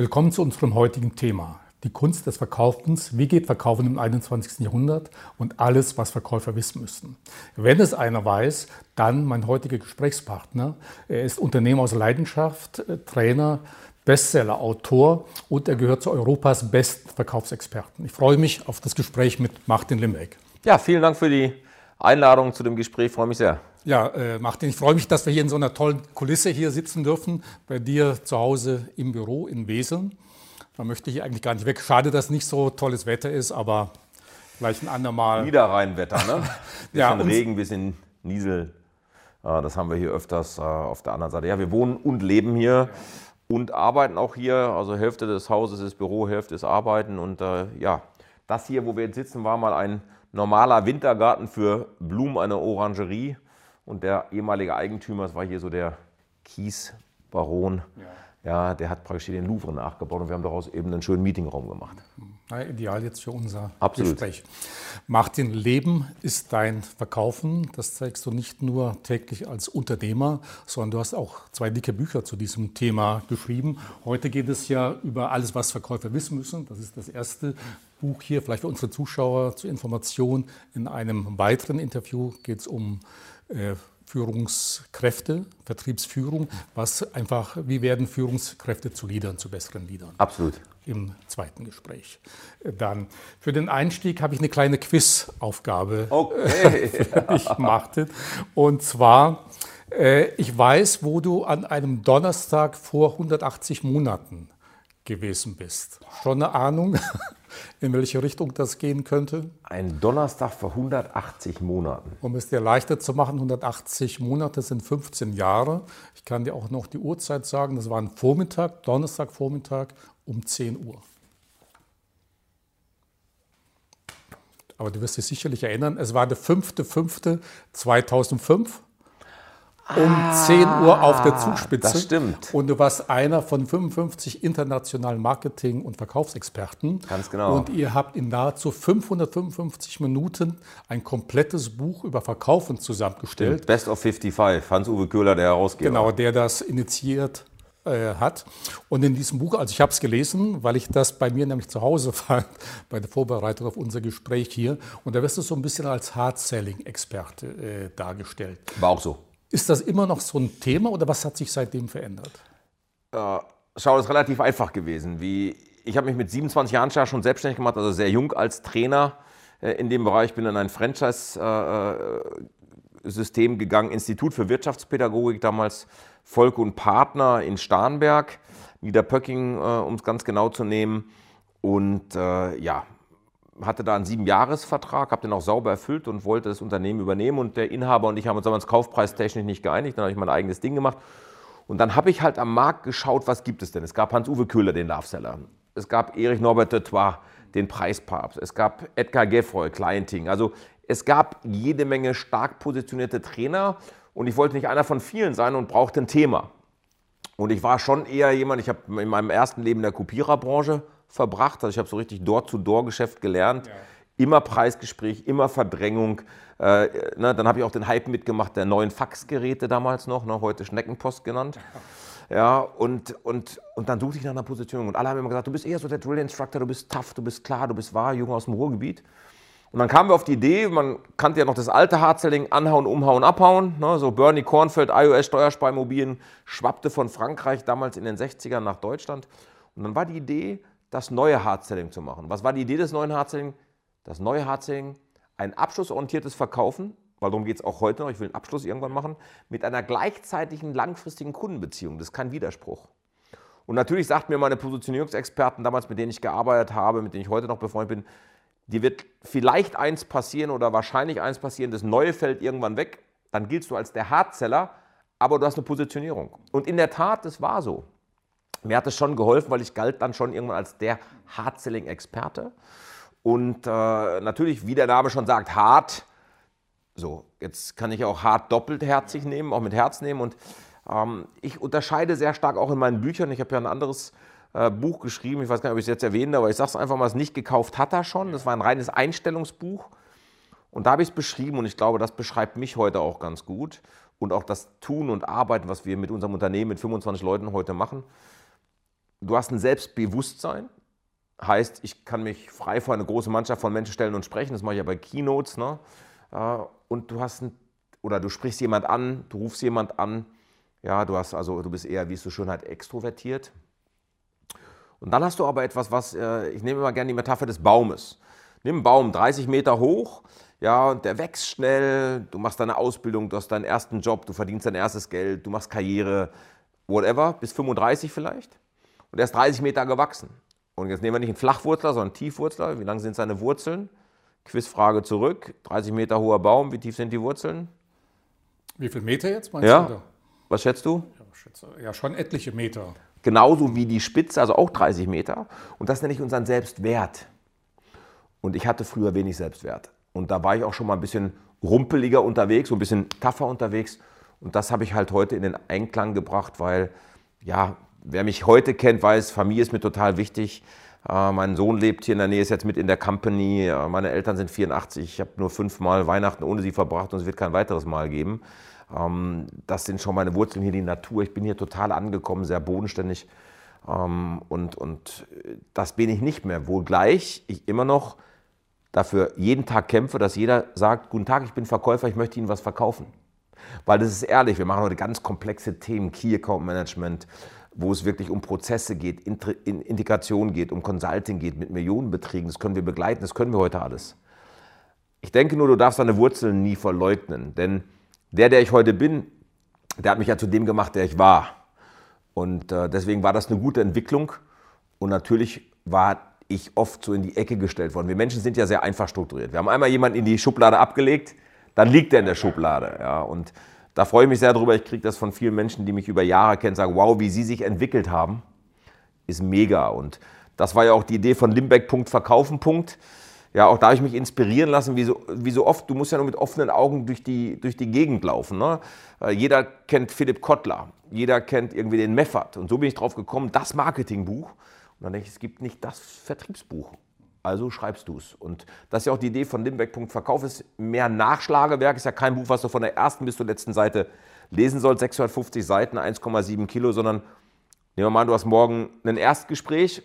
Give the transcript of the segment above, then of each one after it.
Willkommen zu unserem heutigen Thema. Die Kunst des Verkaufens. Wie geht Verkaufen im 21. Jahrhundert und alles, was Verkäufer wissen müssen. Wenn es einer weiß, dann mein heutiger Gesprächspartner. Er ist Unternehmer aus Leidenschaft, äh, Trainer, Bestseller, Autor und er gehört zu Europas besten Verkaufsexperten. Ich freue mich auf das Gespräch mit Martin Limbeck. Ja, vielen Dank für die Einladung zu dem Gespräch. Ich freue mich sehr. Ja, äh, Martin, ich freue mich, dass wir hier in so einer tollen Kulisse hier sitzen dürfen, bei dir zu Hause im Büro in Wesel. Da möchte ich eigentlich gar nicht weg. Schade, dass nicht so tolles Wetter ist, aber vielleicht ein andermal. Niederrheinwetter, ne? bisschen ja, Regen, bisschen Niesel. Äh, das haben wir hier öfters äh, auf der anderen Seite. Ja, wir wohnen und leben hier und arbeiten auch hier. Also Hälfte des Hauses ist Büro, Hälfte ist Arbeiten. Und äh, ja, das hier, wo wir jetzt sitzen, war mal ein normaler Wintergarten für Blumen, eine Orangerie. Und der ehemalige Eigentümer, das war hier so der Kiesbaron, ja. ja der hat praktisch hier den Louvre nachgebaut und wir haben daraus eben einen schönen Meetingraum gemacht. Ja, ideal jetzt für unser Absolut. Gespräch. Martin, Leben ist dein Verkaufen. Das zeigst du nicht nur täglich als Unternehmer, sondern du hast auch zwei dicke Bücher zu diesem Thema geschrieben. Heute geht es ja über alles, was Verkäufer wissen müssen. Das ist das erste Buch hier, vielleicht für unsere Zuschauer zur Information. In einem weiteren Interview geht es um äh, Führungskräfte, Vertriebsführung, was einfach, wie werden Führungskräfte zu Leadern, zu besseren Leadern? Absolut. Im zweiten Gespräch. Äh, dann für den Einstieg habe ich eine kleine Quizaufgabe okay. für dich, Martin. Und zwar, ich weiß, wo du an einem Donnerstag vor 180 Monaten gewesen bist. Schon eine Ahnung? in welche Richtung das gehen könnte? Ein Donnerstag vor 180 Monaten. Um es dir leichter zu machen, 180 Monate sind 15 Jahre. Ich kann dir auch noch die Uhrzeit sagen, das war ein Vormittag, Donnerstagvormittag um 10 Uhr. Aber du wirst dich sicherlich erinnern, es war der 5.5.2005 um ah, 10 Uhr auf der Zugspitze. Das stimmt. Und du warst einer von 55 internationalen Marketing- und Verkaufsexperten. Ganz genau. Und ihr habt in nahezu 555 Minuten ein komplettes Buch über Verkaufen zusammengestellt. Best of 55, Hans-Uwe Köhler, der Herausgeber. Genau, der das initiiert äh, hat. Und in diesem Buch, also ich habe es gelesen, weil ich das bei mir nämlich zu Hause fand, bei der Vorbereitung auf unser Gespräch hier. Und da wirst du so ein bisschen als Hard-Selling-Experte äh, dargestellt. War auch so. Ist das immer noch so ein Thema oder was hat sich seitdem verändert? Äh, schau, das ist relativ einfach gewesen. Wie, ich habe mich mit 27 Jahren schon selbstständig gemacht, also sehr jung als Trainer äh, in dem Bereich. Bin in ein Franchise-System äh, gegangen, Institut für Wirtschaftspädagogik, damals Volk und Partner in Starnberg, Niederpöcking, äh, um es ganz genau zu nehmen. Und äh, ja, hatte da einen Siebenjahresvertrag, habe den auch sauber erfüllt und wollte das Unternehmen übernehmen. Und der Inhaber und ich haben uns damals kaufpreistechnisch nicht geeinigt. Dann habe ich mein eigenes Ding gemacht. Und dann habe ich halt am Markt geschaut, was gibt es denn? Es gab Hans-Uwe Köhler, den Loveseller. Es gab Erich Norbert de Trois, den Preispapst. Es gab Edgar Geffroy, Clienting. Also es gab jede Menge stark positionierte Trainer. Und ich wollte nicht einer von vielen sein und brauchte ein Thema. Und ich war schon eher jemand, ich habe in meinem ersten Leben in der Kopiererbranche verbracht. Also ich habe so richtig Door-to-Door-Geschäft gelernt. Ja. Immer Preisgespräch, immer Verdrängung. Äh, ne, dann habe ich auch den Hype mitgemacht der neuen Faxgeräte damals noch, ne, heute Schneckenpost genannt. Ja, und, und, und dann suchte ich nach einer Position. Und alle haben immer gesagt, du bist eher so der Drill Instructor, du bist tough, du bist klar, du bist wahr, Junge aus dem Ruhrgebiet. Und dann kamen wir auf die Idee, man kannte ja noch das alte Hardselling, anhauen, umhauen, abhauen. Ne, so Bernie Kornfeld, iOS, Steuersparmobilien, schwappte von Frankreich damals in den 60ern nach Deutschland. Und dann war die Idee, das neue Hardselling zu machen. Was war die Idee des neuen Hardselling? Das neue Hardselling, ein abschlussorientiertes Verkaufen, weil darum geht es auch heute noch, ich will einen Abschluss irgendwann machen, mit einer gleichzeitigen langfristigen Kundenbeziehung. Das ist kein Widerspruch. Und natürlich sagten mir meine Positionierungsexperten damals, mit denen ich gearbeitet habe, mit denen ich heute noch befreundet bin, dir wird vielleicht eins passieren oder wahrscheinlich eins passieren, das Neue fällt irgendwann weg, dann giltst du als der Hardseller, aber du hast eine Positionierung. Und in der Tat, das war so. Mir hat es schon geholfen, weil ich galt dann schon irgendwann als der Hard-Selling-Experte. Und äh, natürlich, wie der Name schon sagt, hart. So, jetzt kann ich auch hart doppelt herzig nehmen, auch mit Herz nehmen. Und ähm, ich unterscheide sehr stark auch in meinen Büchern. Ich habe ja ein anderes äh, Buch geschrieben, ich weiß gar nicht, ob ich es jetzt erwähne, aber ich sage es einfach mal, es nicht gekauft hat er schon. Das war ein reines Einstellungsbuch. Und da habe ich es beschrieben und ich glaube, das beschreibt mich heute auch ganz gut. Und auch das Tun und Arbeiten, was wir mit unserem Unternehmen mit 25 Leuten heute machen du hast ein Selbstbewusstsein, heißt, ich kann mich frei vor eine große Mannschaft von Menschen stellen und sprechen, das mache ich ja bei Keynotes, ne? Äh, und du hast ein, oder du sprichst jemand an, du rufst jemand an, ja, du hast also, du bist eher, wie es so schön halt, extrovertiert. Und dann hast du aber etwas, was, äh, ich nehme immer gerne die Metapher des Baumes. Nimm einen Baum 30 Meter hoch, ja, und der wächst schnell, du machst deine Ausbildung, du hast deinen ersten Job, du verdienst dein erstes Geld, du machst Karriere, whatever, bis 35 vielleicht. Und er ist 30 Meter gewachsen. Und jetzt nehmen wir nicht einen Flachwurzler, sondern einen Tiefwurzler. Wie lang sind seine Wurzeln? Quizfrage zurück. 30 Meter hoher Baum, wie tief sind die Wurzeln? Wie viele Meter jetzt meinst ja. du? Was schätzt du? Ja, schätze, ja, schon etliche Meter. Genauso wie die Spitze, also auch 30 Meter. Und das nenne ich unseren Selbstwert. Und ich hatte früher wenig Selbstwert. Und da war ich auch schon mal ein bisschen rumpeliger unterwegs, so ein bisschen tougher unterwegs. Und das habe ich halt heute in den Einklang gebracht, weil, ja, wer mich heute kennt, weiß, Familie ist mir total wichtig. Äh, mein Sohn lebt hier in der Nähe, ist jetzt mit in der Company. Äh, meine Eltern sind 84. Ich habe nur fünfmal Weihnachten ohne sie verbracht und es wird kein weiteres Mal geben. Ähm, das sind schon meine Wurzeln hier, die Natur. Ich bin hier total angekommen, sehr bodenständig. Ähm, und, und das bin ich nicht mehr. Wohlgleich ich immer noch dafür jeden Tag kämpfe, dass jeder sagt, guten Tag, ich bin Verkäufer, ich möchte Ihnen was verkaufen. Weil das ist ehrlich, wir machen heute ganz komplexe Themen, Key Account Management, wo es wirklich um Prozesse geht, Integration geht, um Consulting geht mit Millionenbeträgen. Das können wir begleiten, das können wir heute alles. Ich denke nur, du darfst deine Wurzeln nie verleugnen, denn der, der ich heute bin, der hat mich ja zu dem gemacht, der ich war. Und äh, deswegen war das eine gute Entwicklung. Und natürlich war ich oft so in die Ecke gestellt worden. Wir Menschen sind ja sehr einfach strukturiert. Wir haben einmal jemanden in die Schublade abgelegt, dann liegt er in der Schublade. Ja, und da freue ich mich sehr darüber. Ich kriege das von vielen Menschen, die mich über Jahre kennen, sagen, wow, wie sie sich entwickelt haben, ist mega. Und das war ja auch die Idee von Limbeck, Punkt, Verkaufen, Punkt. Ja, auch da habe ich mich inspirieren lassen, wie so, wie so oft, du musst ja nur mit offenen Augen durch die, durch die Gegend laufen. Ne? Äh, jeder kennt Philipp Kottler, jeder kennt irgendwie den Meffert. Und so bin ich drauf gekommen, das Marketingbuch. Und dann denke ich, es gibt nicht das Vertriebsbuch. Also schreibst du es. Und das ist ja auch die Idee von Limbeck. Verkauf ist mehr Nachschlagewerk, ist ja kein Buch, was du von der ersten bis zur letzten Seite lesen sollst, 650 Seiten, 1,7 Kilo, sondern nehmen wir mal, du hast morgen ein Erstgespräch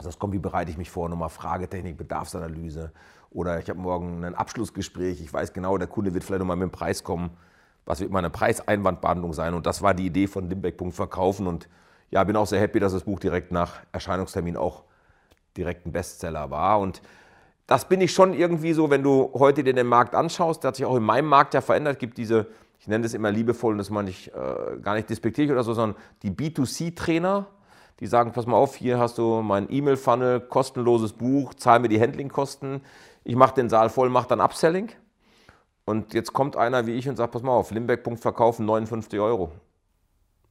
also es kommt, wie bereite ich mich vor, nochmal Fragetechnik, Bedarfsanalyse oder ich habe morgen ein Abschlussgespräch, ich weiß genau, der Kunde wird vielleicht nochmal mit dem Preis kommen, was wird meine Preiseinwandbehandlung sein und das war die Idee von Limbeck. Verkaufen und ja, bin auch sehr happy, dass das Buch direkt nach Erscheinungstermin auch direkt ein Bestseller war und das bin ich schon irgendwie so, wenn du heute dir den Markt anschaust, der hat sich auch in meinem Markt ja verändert, gibt diese, ich nenne das immer liebevoll und das meine ich äh, gar nicht despektierlich oder so, sondern die B2C-Trainer, die sagen, pass mal auf, hier hast du mein E-Mail-Funnel, kostenloses Buch, zahl mir die Handlingkosten, ich mache den Saal voll, mache dann Upselling. Und jetzt kommt einer wie ich und sagt, pass mal auf, Limbeck.verkaufen verkaufen 59 Euro.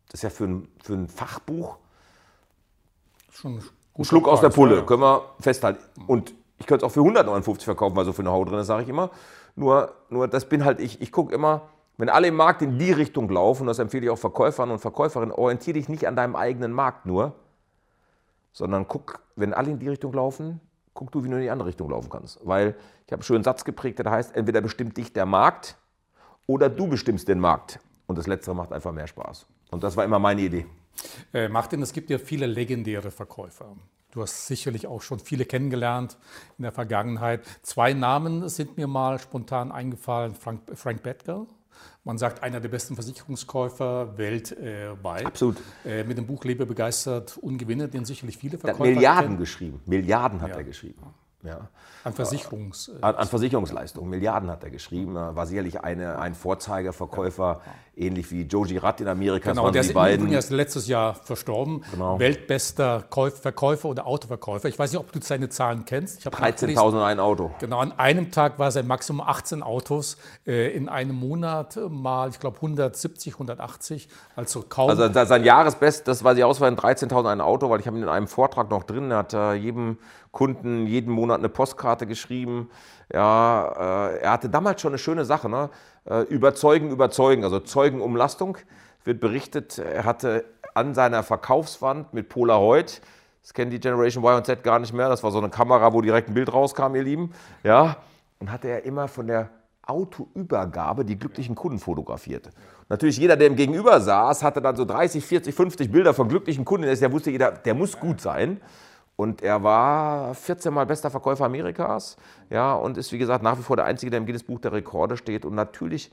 Das ist ja für ein, für ein Fachbuch schon ein Schluck aus der Pulle, können wir festhalten. Und ich könnte es auch für 159 verkaufen, weil so für eine Haut drin ist, sage ich immer. Nur, nur das bin halt ich. Ich gucke immer, wenn alle im Markt in die Richtung laufen, das empfehle ich auch Verkäufern und Verkäuferinnen, orientiere dich nicht an deinem eigenen Markt nur, sondern guck, wenn alle in die Richtung laufen, guck du, wie du in die andere Richtung laufen kannst. Weil ich habe einen schönen Satz geprägt, der heißt, entweder bestimmt dich der Markt oder du bestimmst den Markt. Und das Letztere macht einfach mehr Spaß. Und das war immer meine Idee. Äh, Martin, es gibt ja viele legendäre Verkäufer. Du hast sicherlich auch schon viele kennengelernt in der Vergangenheit. Zwei Namen sind mir mal spontan eingefallen. Frank, Frank Bettger man sagt, einer der besten Versicherungskäufer weltweit. Absolut. Äh, mit dem Buch Lebe begeistert Ungewinne, den sicherlich viele Verkäufer Milliarden kennen. geschrieben. Milliarden hat ja. er geschrieben. Ja. An, Versicherungs an, an Versicherungsleistungen. Milliarden hat er geschrieben. War sicherlich eine, ein Vorzeigerverkäufer, ja. ähnlich wie Joe Girard in Amerika. Genau, der ist beiden. erst letztes Jahr verstorben. Genau. Weltbester Käuf, Verkäufer oder Autoverkäufer. Ich weiß nicht, ob du seine Zahlen kennst. 13.000 ein Auto. Genau, an einem Tag war sein Maximum 18 Autos. Äh, in einem Monat mal, ich glaube, 170, 180. Also kaum. Also sein Jahresbest, das war die Auswahl, 13.000 ein Auto, weil ich habe ihn in einem Vortrag noch drin. Er hat äh, jedem Kunden jeden Monat eine Postkarte geschrieben. Ja, äh, er hatte damals schon eine schöne Sache, ne? Äh, überzeugen, überzeugen, also Zeugenumlastung. Wird berichtet, er hatte an seiner Verkaufswand mit Polaroid, das kennen die Generation Y und Z gar nicht mehr, das war so eine Kamera, wo direkt ein Bild rauskam, ihr Lieben, ja, und hatte er immer von der Autoübergabe die glücklichen Kunden fotografiert. Natürlich jeder, der ihm gegenüber saß, hatte dann so 30, 40, 50 Bilder von glücklichen Kunden. Der wusste jeder, der muss gut sein. Und er war 14 Mal bester Verkäufer Amerikas. Ja, und ist, wie gesagt, nach wie vor der Einzige, der im Guinness Buch der Rekorde steht. Und natürlich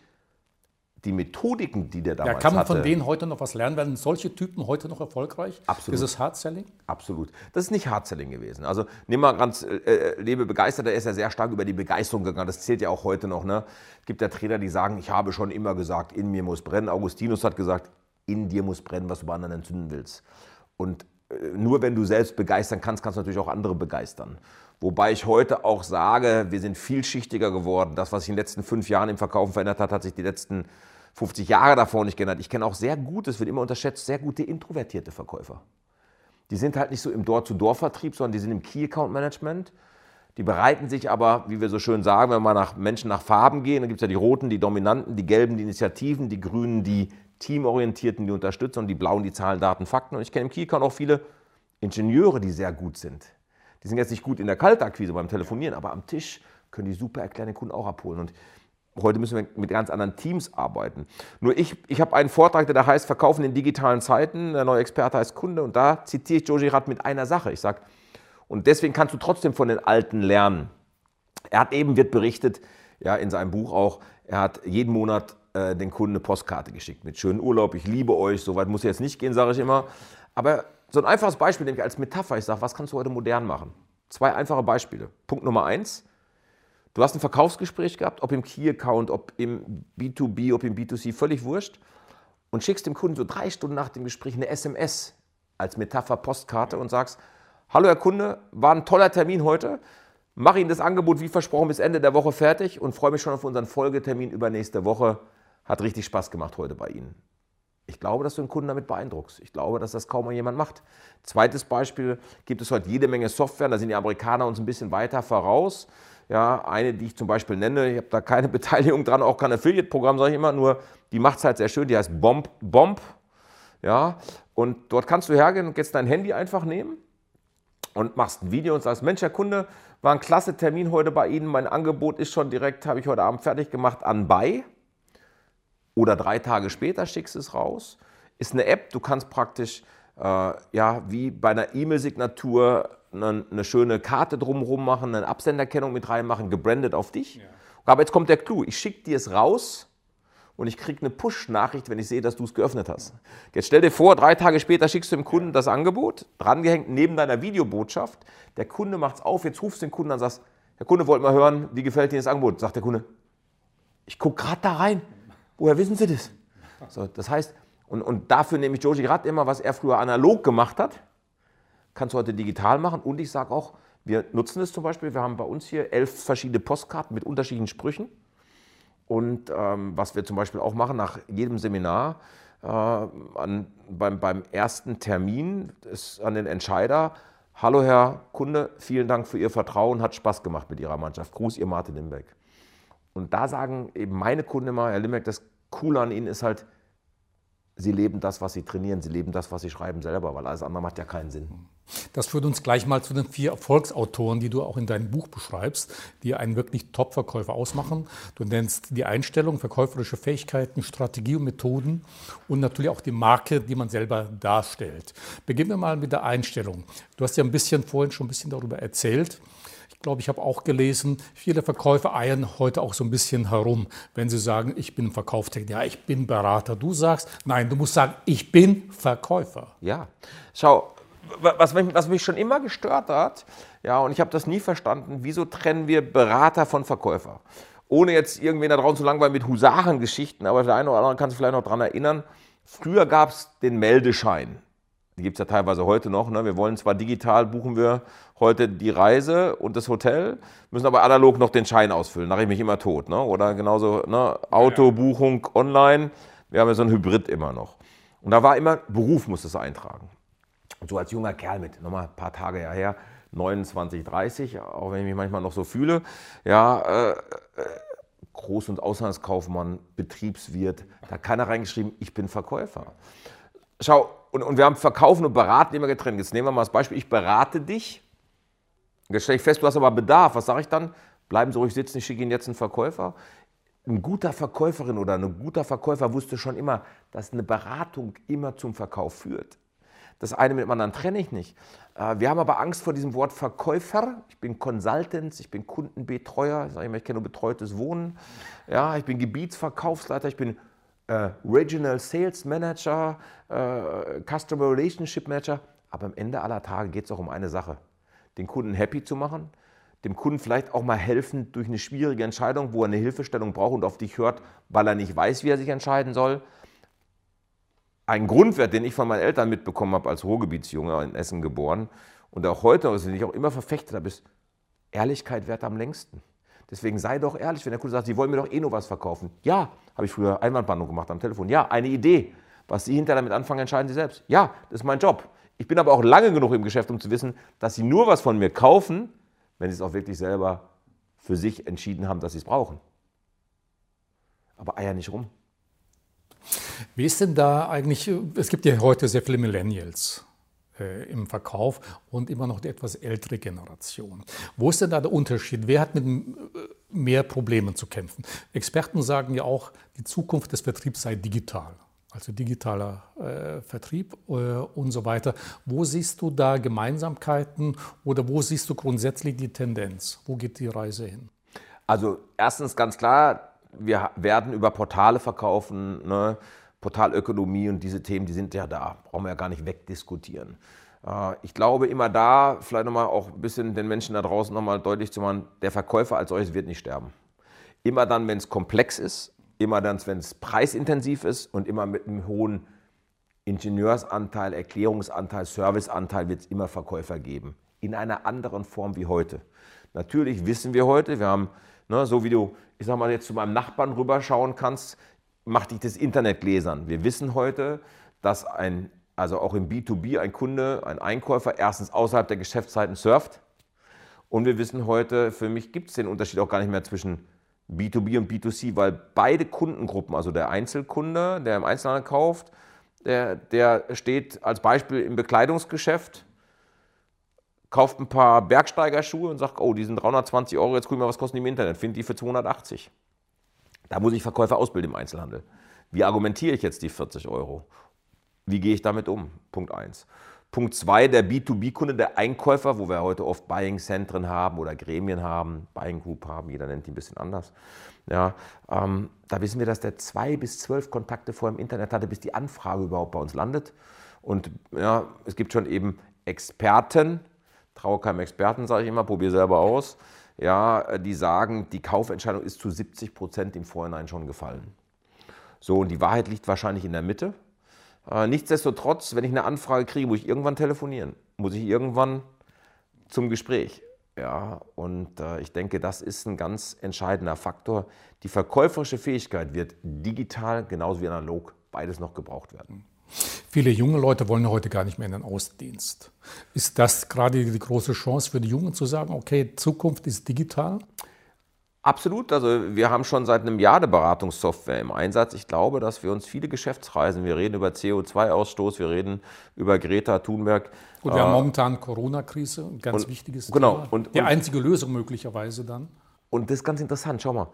die Methodiken, die der damals hatte. Ja, kann man hatte, von denen heute noch was lernen? Werden solche Typen heute noch erfolgreich? Absolut. Dieses Hard-Selling? Absolut. Das ist nicht Hard-Selling gewesen. Also nimm mal ganz, äh, äh lebe begeistert, der ist ja sehr stark über die Begeisterung gegangen. Das zählt ja auch heute noch. Ne? Es gibt ja Trainer, die sagen, ich habe schon immer gesagt, in mir muss brennen. Augustinus hat gesagt, in dir muss brennen, was du bei anderen entzünden willst. Und nur wenn du selbst begeistern kannst, kannst du natürlich auch andere begeistern. Wobei ich heute auch sage, wir sind vielschichtiger geworden. Das, was sich in den letzten fünf Jahren im Verkaufen verändert hat, hat sich die letzten 50 Jahre davor nicht geändert. Ich kenne auch sehr gut, es wird immer unterschätzt, sehr gute introvertierte Verkäufer. Die sind halt nicht so im Door-to-Door-Vertrieb, sondern die sind im Key-Account-Management. Die bereiten sich aber, wie wir so schön sagen, wenn wir nach Menschen nach Farben gehen, dann gibt es ja die roten, die Dominanten, die gelben, die Initiativen, die grünen, die teamorientierten, die unterstützen und die blauen, die Zahlen, Daten, Fakten. Und ich kenne im Key-Account auch viele Ingenieure, die sehr gut sind. Die sind jetzt nicht gut in der Kaltakquise beim Telefonieren, aber am Tisch können die super erklären, den Kunden auch abholen. Und Heute müssen wir mit ganz anderen Teams arbeiten. Nur ich, ich habe einen Vortrag, der da heißt Verkaufen in digitalen Zeiten. Der neue Experte heißt Kunde. Und da zitiere ich Joe Girard mit einer Sache. Ich sage, und deswegen kannst du trotzdem von den Alten lernen. Er hat eben, wird berichtet, ja, in seinem Buch auch, er hat jeden Monat äh, den Kunden eine Postkarte geschickt mit schönen Urlaub, ich liebe euch, so weit muss jetzt nicht gehen, sage ich immer. Aber so ein einfaches Beispiel, nämlich als Metapher, ich sage, was kannst du heute modern machen? Zwei einfache Beispiele. Punkt Nummer eins, Du hast ein Verkaufsgespräch gehabt, ob im Key-Account, ob im B2B, ob im B2C, völlig wurscht. Und schickst dem Kunden so drei Stunden nach dem Gespräch eine SMS als Metapher Postkarte und sagst, hallo Herr Kunde, war ein toller Termin heute. Mache Ihnen das Angebot wie versprochen bis Ende der Woche fertig und freue mich schon auf unseren Folgetermin übernächste Woche. Hat richtig Spaß gemacht heute bei Ihnen. Ich glaube, dass du den Kunden damit beeindruckst. Ich glaube, dass das kaum mal jemand macht. Zweites Beispiel, gibt es heute jede Menge Software, da sind die Amerikaner uns ein bisschen weiter voraus. Ja, eine, die ich zum Beispiel nenne, ich habe da keine Beteiligung dran, auch kein Affiliate-Programm, sage ich immer, nur die macht es halt sehr schön, die heißt Bomb. Bomb ja, und dort kannst du hergehen und jetzt dein Handy einfach nehmen und machst ein Video und sagst, Mensch, Herr Kunde, war ein klasse Termin heute bei Ihnen, mein Angebot ist schon direkt, habe ich heute Abend fertig gemacht, anbei. Oder drei Tage später schickst du es raus. Ist eine App, du kannst praktisch, äh, ja, wie bei einer E-Mail-Signatur eine, eine, schöne Karte drumherum machen, eine Absenderkennung mit reinmachen, gebrandet auf dich. Ja. Aber jetzt kommt der Clou. Ich schicke dir es raus und ich kriege eine Push-Nachricht, wenn ich sehe, dass du es geöffnet hast. Jetzt stell dir vor, drei Tage später schickst du dem Kunden das Angebot, drangehängt neben deiner Videobotschaft. Der Kunde macht es auf, jetzt rufst du den Kunden an und sagst, Herr Kunde, wollt mal hören, wie gefällt Ihnen das Angebot? Sagt der Kunde, ich gucke gerade da rein. Woher wissen Sie das? So, das heißt, und, und dafür nehme ich Joji gerade immer, was er früher analog gemacht hat, kannst du heute digital machen. Und ich sage auch, wir nutzen es zum Beispiel, wir haben bei uns hier elf verschiedene Postkarten mit unterschiedlichen Sprüchen. Und ähm, was wir zum Beispiel auch machen nach jedem Seminar, äh, an, beim, beim ersten Termin ist an den Entscheider, hallo Herr Kunde, vielen Dank für Ihr Vertrauen, hat Spaß gemacht mit Ihrer Mannschaft. Gruß, Ihr Martin Limbeck. Und da sagen eben meine Kunden immer, Herr Limbeck, das Coole an Ihnen ist halt, Sie leben das, was Sie trainieren, Sie leben das, was Sie schreiben selber, weil alles andere macht ja keinen Sinn. Das führt uns gleich mal zu den vier Erfolgsautoren, die du auch in deinem Buch beschreibst, die einen wirklich Top-Verkäufer ausmachen. Du nennst die Einstellung, verkäuferische Fähigkeiten, Strategie und Methoden und natürlich auch die Marke, die man selber darstellt. Beginnen wir mal mit der Einstellung. Du hast ja ein bisschen vorhin schon ein bisschen darüber erzählt. Ich glaube, ich habe auch gelesen, viele Verkäufer eiern heute auch so ein bisschen herum, wenn sie sagen, ich bin Verkaufstechniker, ja, ich bin Berater. Du sagst, nein, du musst sagen, ich bin Verkäufer. Ja, schau, was mich, was mich schon immer gestört hat, ja, und ich habe das nie verstanden, wieso trennen wir Berater von Verkäufer? Ohne jetzt irgendwen da draußen zu langweilen mit Husarengeschichten, aber der eine oder andere kann sich vielleicht noch daran erinnern. Früher gab es den Meldeschein. Die gibt es ja teilweise heute noch. Ne? Wir wollen zwar digital, buchen wir heute die Reise und das Hotel, müssen aber analog noch den Schein ausfüllen. Nachher ich mich immer tot. Ne? Oder genauso ne? Autobuchung online. Wir haben ja so ein Hybrid immer noch. Und da war immer, Beruf muss es eintragen. Und so als junger Kerl mit, nochmal ein paar Tage her, 29, 30, auch wenn ich mich manchmal noch so fühle, ja, äh, äh, Groß- und Auslandskaufmann, Betriebswirt, da hat keiner reingeschrieben, ich bin Verkäufer. Schau, und, und wir haben Verkaufen und Beraten immer getrennt. Jetzt nehmen wir mal das Beispiel, ich berate dich, jetzt stelle ich fest, du hast aber Bedarf, was sage ich dann? Bleiben Sie ruhig sitzen, ich schicke Ihnen jetzt einen Verkäufer. ein guter Verkäuferin oder ein guter Verkäufer wusste schon immer, dass eine Beratung immer zum Verkauf führt. Das eine mit dem anderen trenne ich nicht. Äh, wir haben aber Angst vor diesem Wort Verkäufer. Ich bin Consultant, ich bin Kundenbetreuer, ich sage immer, ich kenne nur betreutes Wohnen. Ja, ich bin Gebietsverkaufsleiter, ich bin äh, Regional Sales Manager, äh, Customer Relationship Manager. Aber am Ende aller Tage geht es auch um eine Sache, den Kunden happy zu machen, dem Kunden vielleicht auch mal helfen durch eine schwierige Entscheidung, wo er eine Hilfestellung braucht und auf dich hört, weil er nicht weiß, wie er sich entscheiden soll. Ein Grundwert, den ich von meinen Eltern mitbekommen habe als Ruhrgebietsjunge in Essen geboren und auch heute, den ich auch immer verfechtet habe, ist Ehrlichkeit wert am längsten. Deswegen sei doch ehrlich, wenn der Kunde sagt, Sie wollen mir doch eh nur was verkaufen. Ja, habe ich früher Einwandbehandlung gemacht am Telefon. Ja, eine Idee. Was Sie hinterher damit anfangen, entscheiden Sie selbst. Ja, das ist mein Job. Ich bin aber auch lange genug im Geschäft, um zu wissen, dass Sie nur was von mir kaufen, wenn Sie es auch wirklich selber für sich entschieden haben, dass Sie es brauchen. Aber eier nicht rum. Wie ist denn da eigentlich, es gibt ja heute sehr viele Millennials äh, im Verkauf und immer noch die etwas ältere Generation. Wo ist denn da der Unterschied? Wer hat mit äh, mehr Problemen zu kämpfen? Experten sagen ja auch, die Zukunft des Vertriebs sei digital also digitaler äh, Vertrieb äh, und so weiter. Wo siehst du da Gemeinsamkeiten oder wo siehst du grundsätzlich die Tendenz? Wo geht die Reise hin? Also erstens ganz klar, wir werden über Portale verkaufen, ne? Portalökonomie und diese Themen, die sind ja da, brauchen wir ja gar nicht wegdiskutieren. Äh, ich glaube immer da, vielleicht nochmal auch ein bisschen den Menschen da draußen nochmal deutlich zu machen, der Verkäufer als solches wird nicht sterben. Immer dann, wenn es komplex ist, immer dann, wenn es preisintensiv ist und immer mit einem hohen Ingenieursanteil, Erklärungsanteil, Serviceanteil wird es immer Verkäufer geben. In einer anderen Form wie heute. Natürlich wissen wir heute, wir haben, ne, so wie du, ich sag mal, jetzt zu meinem Nachbarn rüberschauen kannst, macht dich das Internet gläsern. Wir wissen heute, dass ein, also auch im B2B ein Kunde, ein Einkäufer erstens außerhalb der Geschäftszeiten surft. Und wir wissen heute, für mich gibt es den Unterschied auch gar nicht mehr zwischen B2B und B2C, weil beide Kundengruppen, also der Einzelkunde, der im Einzelhandel kauft, der, der steht als Beispiel im Bekleidungsgeschäft, kauft ein paar Bergsteigerschuhe und sagt, oh, die sind 320 Euro, jetzt gucken wir mal, was kosten die im Internet, finde die für 280. Da muss ich Verkäufer ausbilden im Einzelhandel. Wie argumentiere ich jetzt die 40 Euro? Wie gehe ich damit um? Punkt 1. Punkt 2, der B2B-Kunde, der Einkäufer, wo wir heute oft Buying-Zentren haben oder Gremien haben, Buying Group haben, jeder nennt die ein bisschen anders. Ja, ähm, da wissen wir, dass der zwei bis zwölf Kontakte vor im Internet hatte, bis die Anfrage überhaupt bei uns landet. Und ja, es gibt schon eben Experten, traue keinem Experten, sage ich immer, probiere selber aus, ja, die sagen, die Kaufentscheidung ist zu 70 Prozent im Vorhinein schon gefallen. So, und die Wahrheit liegt wahrscheinlich in der Mitte. Äh, nichtsdestotrotz, wenn ich eine Anfrage kriege, muss ich irgendwann telefonieren, muss ich irgendwann zum Gespräch. Ja, und äh, ich denke, das ist ein ganz entscheidender Faktor. Die verkäuferische Fähigkeit wird digital genauso wie analog beides noch gebraucht werden. Viele junge Leute wollen heute gar nicht mehr in den Außendienst. Ist das gerade die große Chance für die Jungen zu sagen, okay, Zukunft ist digital? Absolut. Also wir haben schon seit einem Jahr eine Beratungssoftware im Einsatz. Ich glaube, dass wir uns viele Geschäftsreisen, wir reden über CO2-Ausstoß, wir reden über Greta Thunberg. Und wir äh, haben momentan Corona-Krise, ein ganz und, wichtiges genau, Thema. Und, Die einzige Lösung möglicherweise dann. Und das ist ganz interessant, schau mal.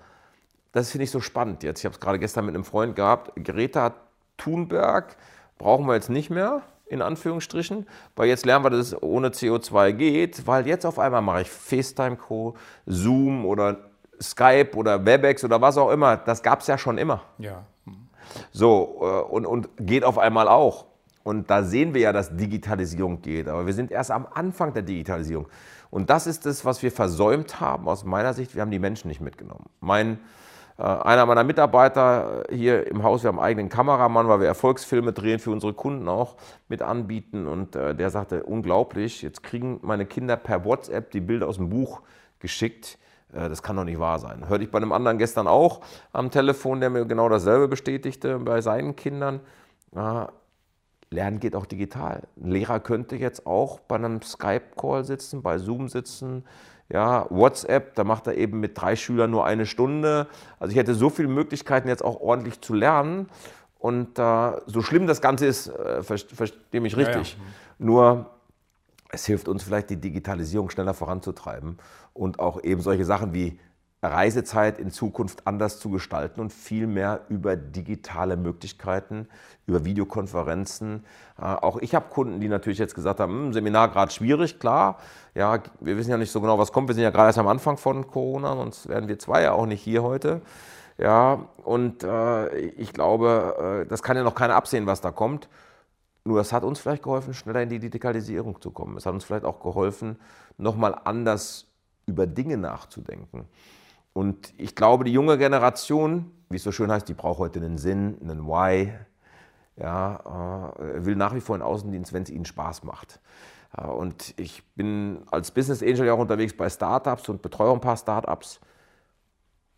Das finde ich so spannend jetzt. Ich habe es gerade gestern mit einem Freund gehabt. Greta Thunberg brauchen wir jetzt nicht mehr in Anführungsstrichen, weil jetzt lernen wir, dass es ohne CO2 geht, weil jetzt auf einmal mache ich FaceTime Co, Zoom oder Skype oder Webex oder was auch immer, das gab es ja schon immer. Ja. So, äh, und, und geht auf einmal auch. Und da sehen wir ja, dass Digitalisierung geht. Aber wir sind erst am Anfang der Digitalisierung. Und das ist das, was wir versäumt haben aus meiner Sicht. Wir haben die Menschen nicht mitgenommen. Mein, äh, einer meiner Mitarbeiter hier im Haus, wir haben einen eigenen Kameramann, weil wir Erfolgsfilme drehen für unsere Kunden auch mit anbieten. Und äh, der sagte, unglaublich, jetzt kriegen meine Kinder per WhatsApp die Bilder aus dem Buch geschickt äh, das kann doch nicht wahr sein. Hörte ich bei einem anderen gestern auch am Telefon, der mir genau dasselbe bestätigte bei seinen Kindern. Lernen geht auch digital. Ein Lehrer könnte jetzt auch bei einem Skype-Call sitzen, bei Zoom sitzen, ja, WhatsApp, da macht er eben mit drei Schülern nur eine Stunde. Also ich hätte so viele Möglichkeiten jetzt auch ordentlich zu lernen. Und äh, so schlimm das Ganze ist, äh, verstehe mich richtig. Ja, ja. Nur es hilft uns vielleicht, die Digitalisierung schneller voranzutreiben und auch eben solche Sachen wie Reisezeit in Zukunft anders zu gestalten und viel mehr über digitale Möglichkeiten, über Videokonferenzen. Äh, auch ich habe Kunden, die natürlich jetzt gesagt haben, hm, Seminar gerade schwierig, klar. Ja, wir wissen ja nicht so genau, was kommt. Wir sind ja gerade erst am Anfang von Corona, sonst wären wir zwei ja auch nicht hier heute. Ja, und äh, ich glaube, äh, das kann ja noch keiner absehen, was da kommt. Nur es hat uns vielleicht geholfen, schneller in die Digitalisierung zu kommen. Es hat uns vielleicht auch geholfen, nochmal anders über Dinge nachzudenken. Und ich glaube, die junge Generation, wie es so schön heißt, die braucht heute einen Sinn, einen Why, ja, äh, will nach wie vor einen Außendienst, wenn es ihnen Spaß macht. Äh, und ich bin als Business Angel ja auch unterwegs bei Startups und betreue ein paar Startups.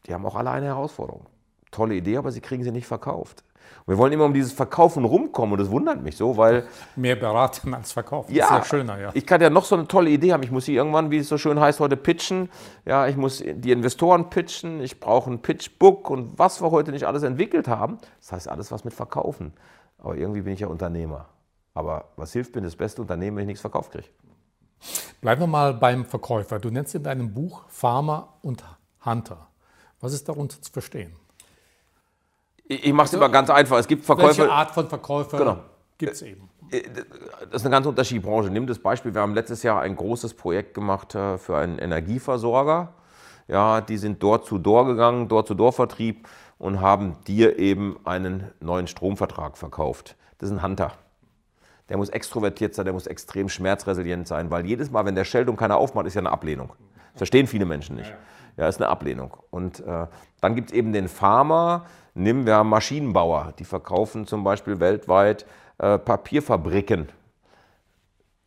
Die haben auch alle eine Herausforderung. Tolle Idee, aber sie kriegen sie nicht verkauft. Und wir wollen immer um dieses Verkaufen rumkommen und das wundert mich so, weil. Mehr beraten als verkaufen. Ja, ist ja schöner, ja. Ich kann ja noch so eine tolle Idee haben. Ich muss sie irgendwann, wie es so schön heißt, heute pitchen. Ja, ich muss die Investoren pitchen. Ich brauche ein Pitchbook und was wir heute nicht alles entwickelt haben. Das heißt alles was mit Verkaufen. Aber irgendwie bin ich ja Unternehmer. Aber was hilft mir das beste Unternehmen, wenn ich nichts verkauft kriege? Bleiben wir mal beim Verkäufer. Du nennst in deinem Buch Farmer und Hunter. Was ist darunter zu verstehen? Ich, ich mache es immer ganz einfach. Es gibt Verkäufer. Welche Art von Verkäufer genau. gibt es eben? Äh, das ist eine ganz unterschiedliche Branche. Nimm das Beispiel, wir haben letztes Jahr ein großes Projekt gemacht äh, für einen Energieversorger. Ja, die sind dort zu Door gegangen, Door zu Door Vertrieb und haben dir eben einen neuen Stromvertrag verkauft. Das ist ein Hunter. Der muss extrovertiert sein, der muss extrem schmerzresilient sein, weil jedes Mal, wenn der Scheldung keiner aufmacht, ist ja eine Ablehnung. Das verstehen viele Menschen nicht. Ja, ist eine Ablehnung. Und äh, dann gibt es eben den Farmer, nimm, wir haben Maschinenbauer, die verkaufen zum Beispiel weltweit äh, Papierfabriken.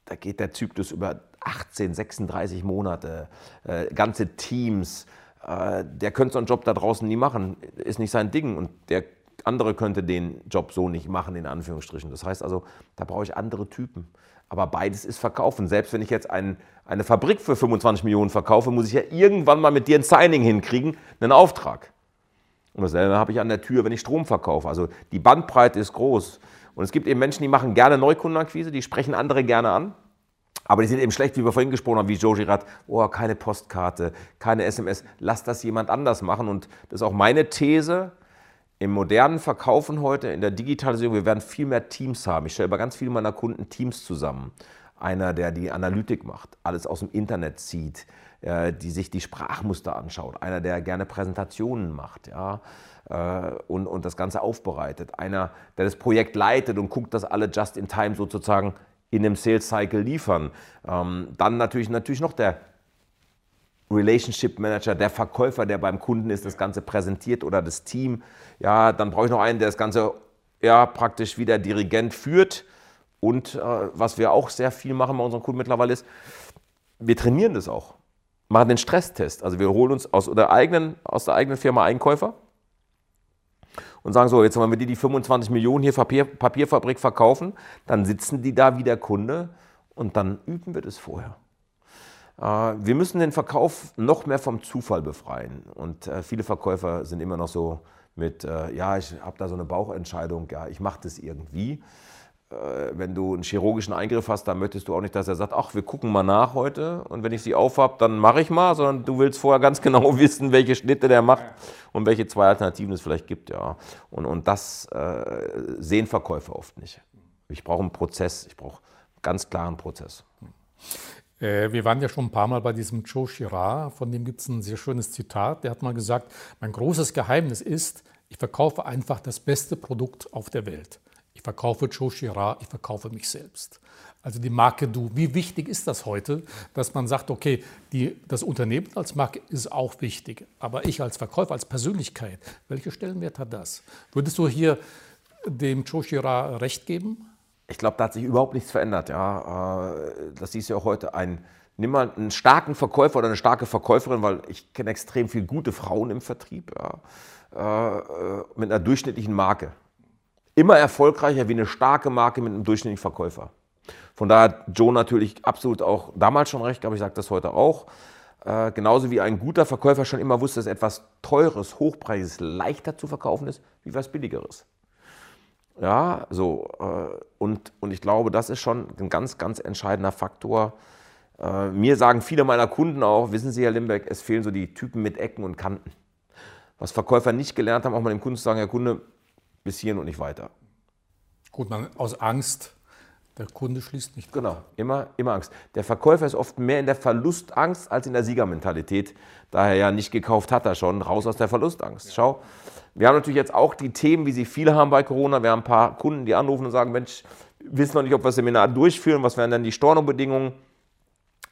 Da geht der Zyklus über 18, 36 Monate, äh, ganze Teams. Äh, der könnte so einen Job da draußen nie machen, ist nicht sein Ding. Und der andere könnte den Job so nicht machen, in Anführungsstrichen. Das heißt also, da brauche ich andere Typen. Aber beides ist Verkaufen. Selbst wenn ich jetzt ein, eine Fabrik für 25 Millionen verkaufe, muss ich ja irgendwann mal mit dir ein Signing hinkriegen, einen Auftrag. Und dasselbe habe ich an der Tür, wenn ich Strom verkaufe. Also die Bandbreite ist groß. Und es gibt eben Menschen, die machen gerne Neukundenakquise, die sprechen andere gerne an. Aber die sind eben schlecht, wie wir vorhin gesprochen haben, wie Joe Girard. Oh, keine Postkarte, keine SMS. Lass das jemand anders machen. Und das ist auch meine These. Im modernen Verkaufen heute, in der Digitalisierung, wir werden viel mehr Teams haben. Ich stelle bei ganz vielen meiner Kunden Teams zusammen. Einer, der die Analytik macht, alles aus dem Internet zieht, äh, die sich die Sprachmuster anschaut. Einer, der gerne Präsentationen macht ja, äh, und, und das Ganze aufbereitet. Einer, der das Projekt leitet und guckt, dass alle just in time sozusagen in dem Sales Cycle liefern. Ähm, dann natürlich, natürlich noch der Relationship Manager, der Verkäufer, der beim Kunden ist, das Ganze präsentiert oder das Team. Ja, dann brauche ich noch einen, der das Ganze ja, praktisch wie der Dirigent führt. Und äh, was wir auch sehr viel machen bei unseren Kunden mittlerweile ist, wir trainieren das auch. Machen den Stresstest. Also wir holen uns aus der eigenen, aus der eigenen Firma Einkäufer und sagen so, jetzt wollen wir die die 25 Millionen hier Papier, Papierfabrik verkaufen, dann sitzen die da wie der Kunde und dann üben wir das vorher. Äh, wir müssen den Verkauf noch mehr vom Zufall befreien. Und äh, viele Verkäufer sind immer noch so mit, äh, ja, ich habe da so eine Bauchentscheidung, ja, ich mache das irgendwie. Wenn du einen chirurgischen Eingriff hast, dann möchtest du auch nicht, dass er sagt, ach, wir gucken mal nach heute und wenn ich sie aufhab, dann mache ich mal, sondern du willst vorher ganz genau wissen, welche Schnitte der macht und welche zwei Alternativen es vielleicht gibt, ja. Und, und das äh, sehen Verkäufer oft nicht. Ich brauche einen Prozess, ich brauche einen ganz klaren Prozess. Äh, wir waren ja schon ein paar Mal bei diesem Joe Girard, von dem gibt es ein sehr schönes Zitat. Der hat mal gesagt, mein großes Geheimnis ist, ich verkaufe einfach das beste Produkt auf der Welt. Ich verkaufe Joe Girard, ich verkaufe mich selbst. Also die Marke Du. Wie wichtig ist das heute, dass man sagt, okay, die, das Unternehmen als Marke ist auch wichtig, aber ich als Verkäufer, als Persönlichkeit, welche Stellenwert hat das? Würdest du hier dem Joe Girard recht geben? Ich glaube, da hat sich überhaupt nichts verändert. Ja. Äh, das du ja auch heute. Ein, nimm mal einen starken Verkäufer oder eine starke Verkäuferin, weil ich kenne extrem viele gute Frauen im Vertrieb ja, äh, mit einer durchschnittlichen Marke. Immer erfolgreicher wie eine starke Marke mit einem durchschnittlichen Verkäufer. Von daher hat Joe natürlich absolut auch damals schon recht, aber ich sage das heute auch. Äh, genauso wie ein guter Verkäufer schon immer wusste, dass etwas Teures, Hochpreises leichter zu verkaufen ist, wie was Billigeres. Ja, so. Äh, und, und ich glaube, das ist schon ein ganz, ganz entscheidender Faktor. Äh, mir sagen viele meiner Kunden auch, wissen Sie, Herr Limbeck, es fehlen so die Typen mit Ecken und Kanten. Was Verkäufer nicht gelernt haben, auch mal dem Kunden zu sagen, Herr Kunde, bis hierhin und nicht weiter. Gut, man aus Angst, der Kunde schließt nicht. Genau, immer, immer Angst. Der Verkäufer ist oft mehr in der Verlustangst als in der Siegermentalität. Daher ja nicht gekauft hat er schon, raus aus der Verlustangst. Schau, wir haben natürlich jetzt auch die Themen, wie sie viele haben bei Corona. Wir haben ein paar Kunden, die anrufen und sagen, Mensch, wissen noch nicht, ob wir das Seminar durchführen, was wären denn die Stornobedingungen?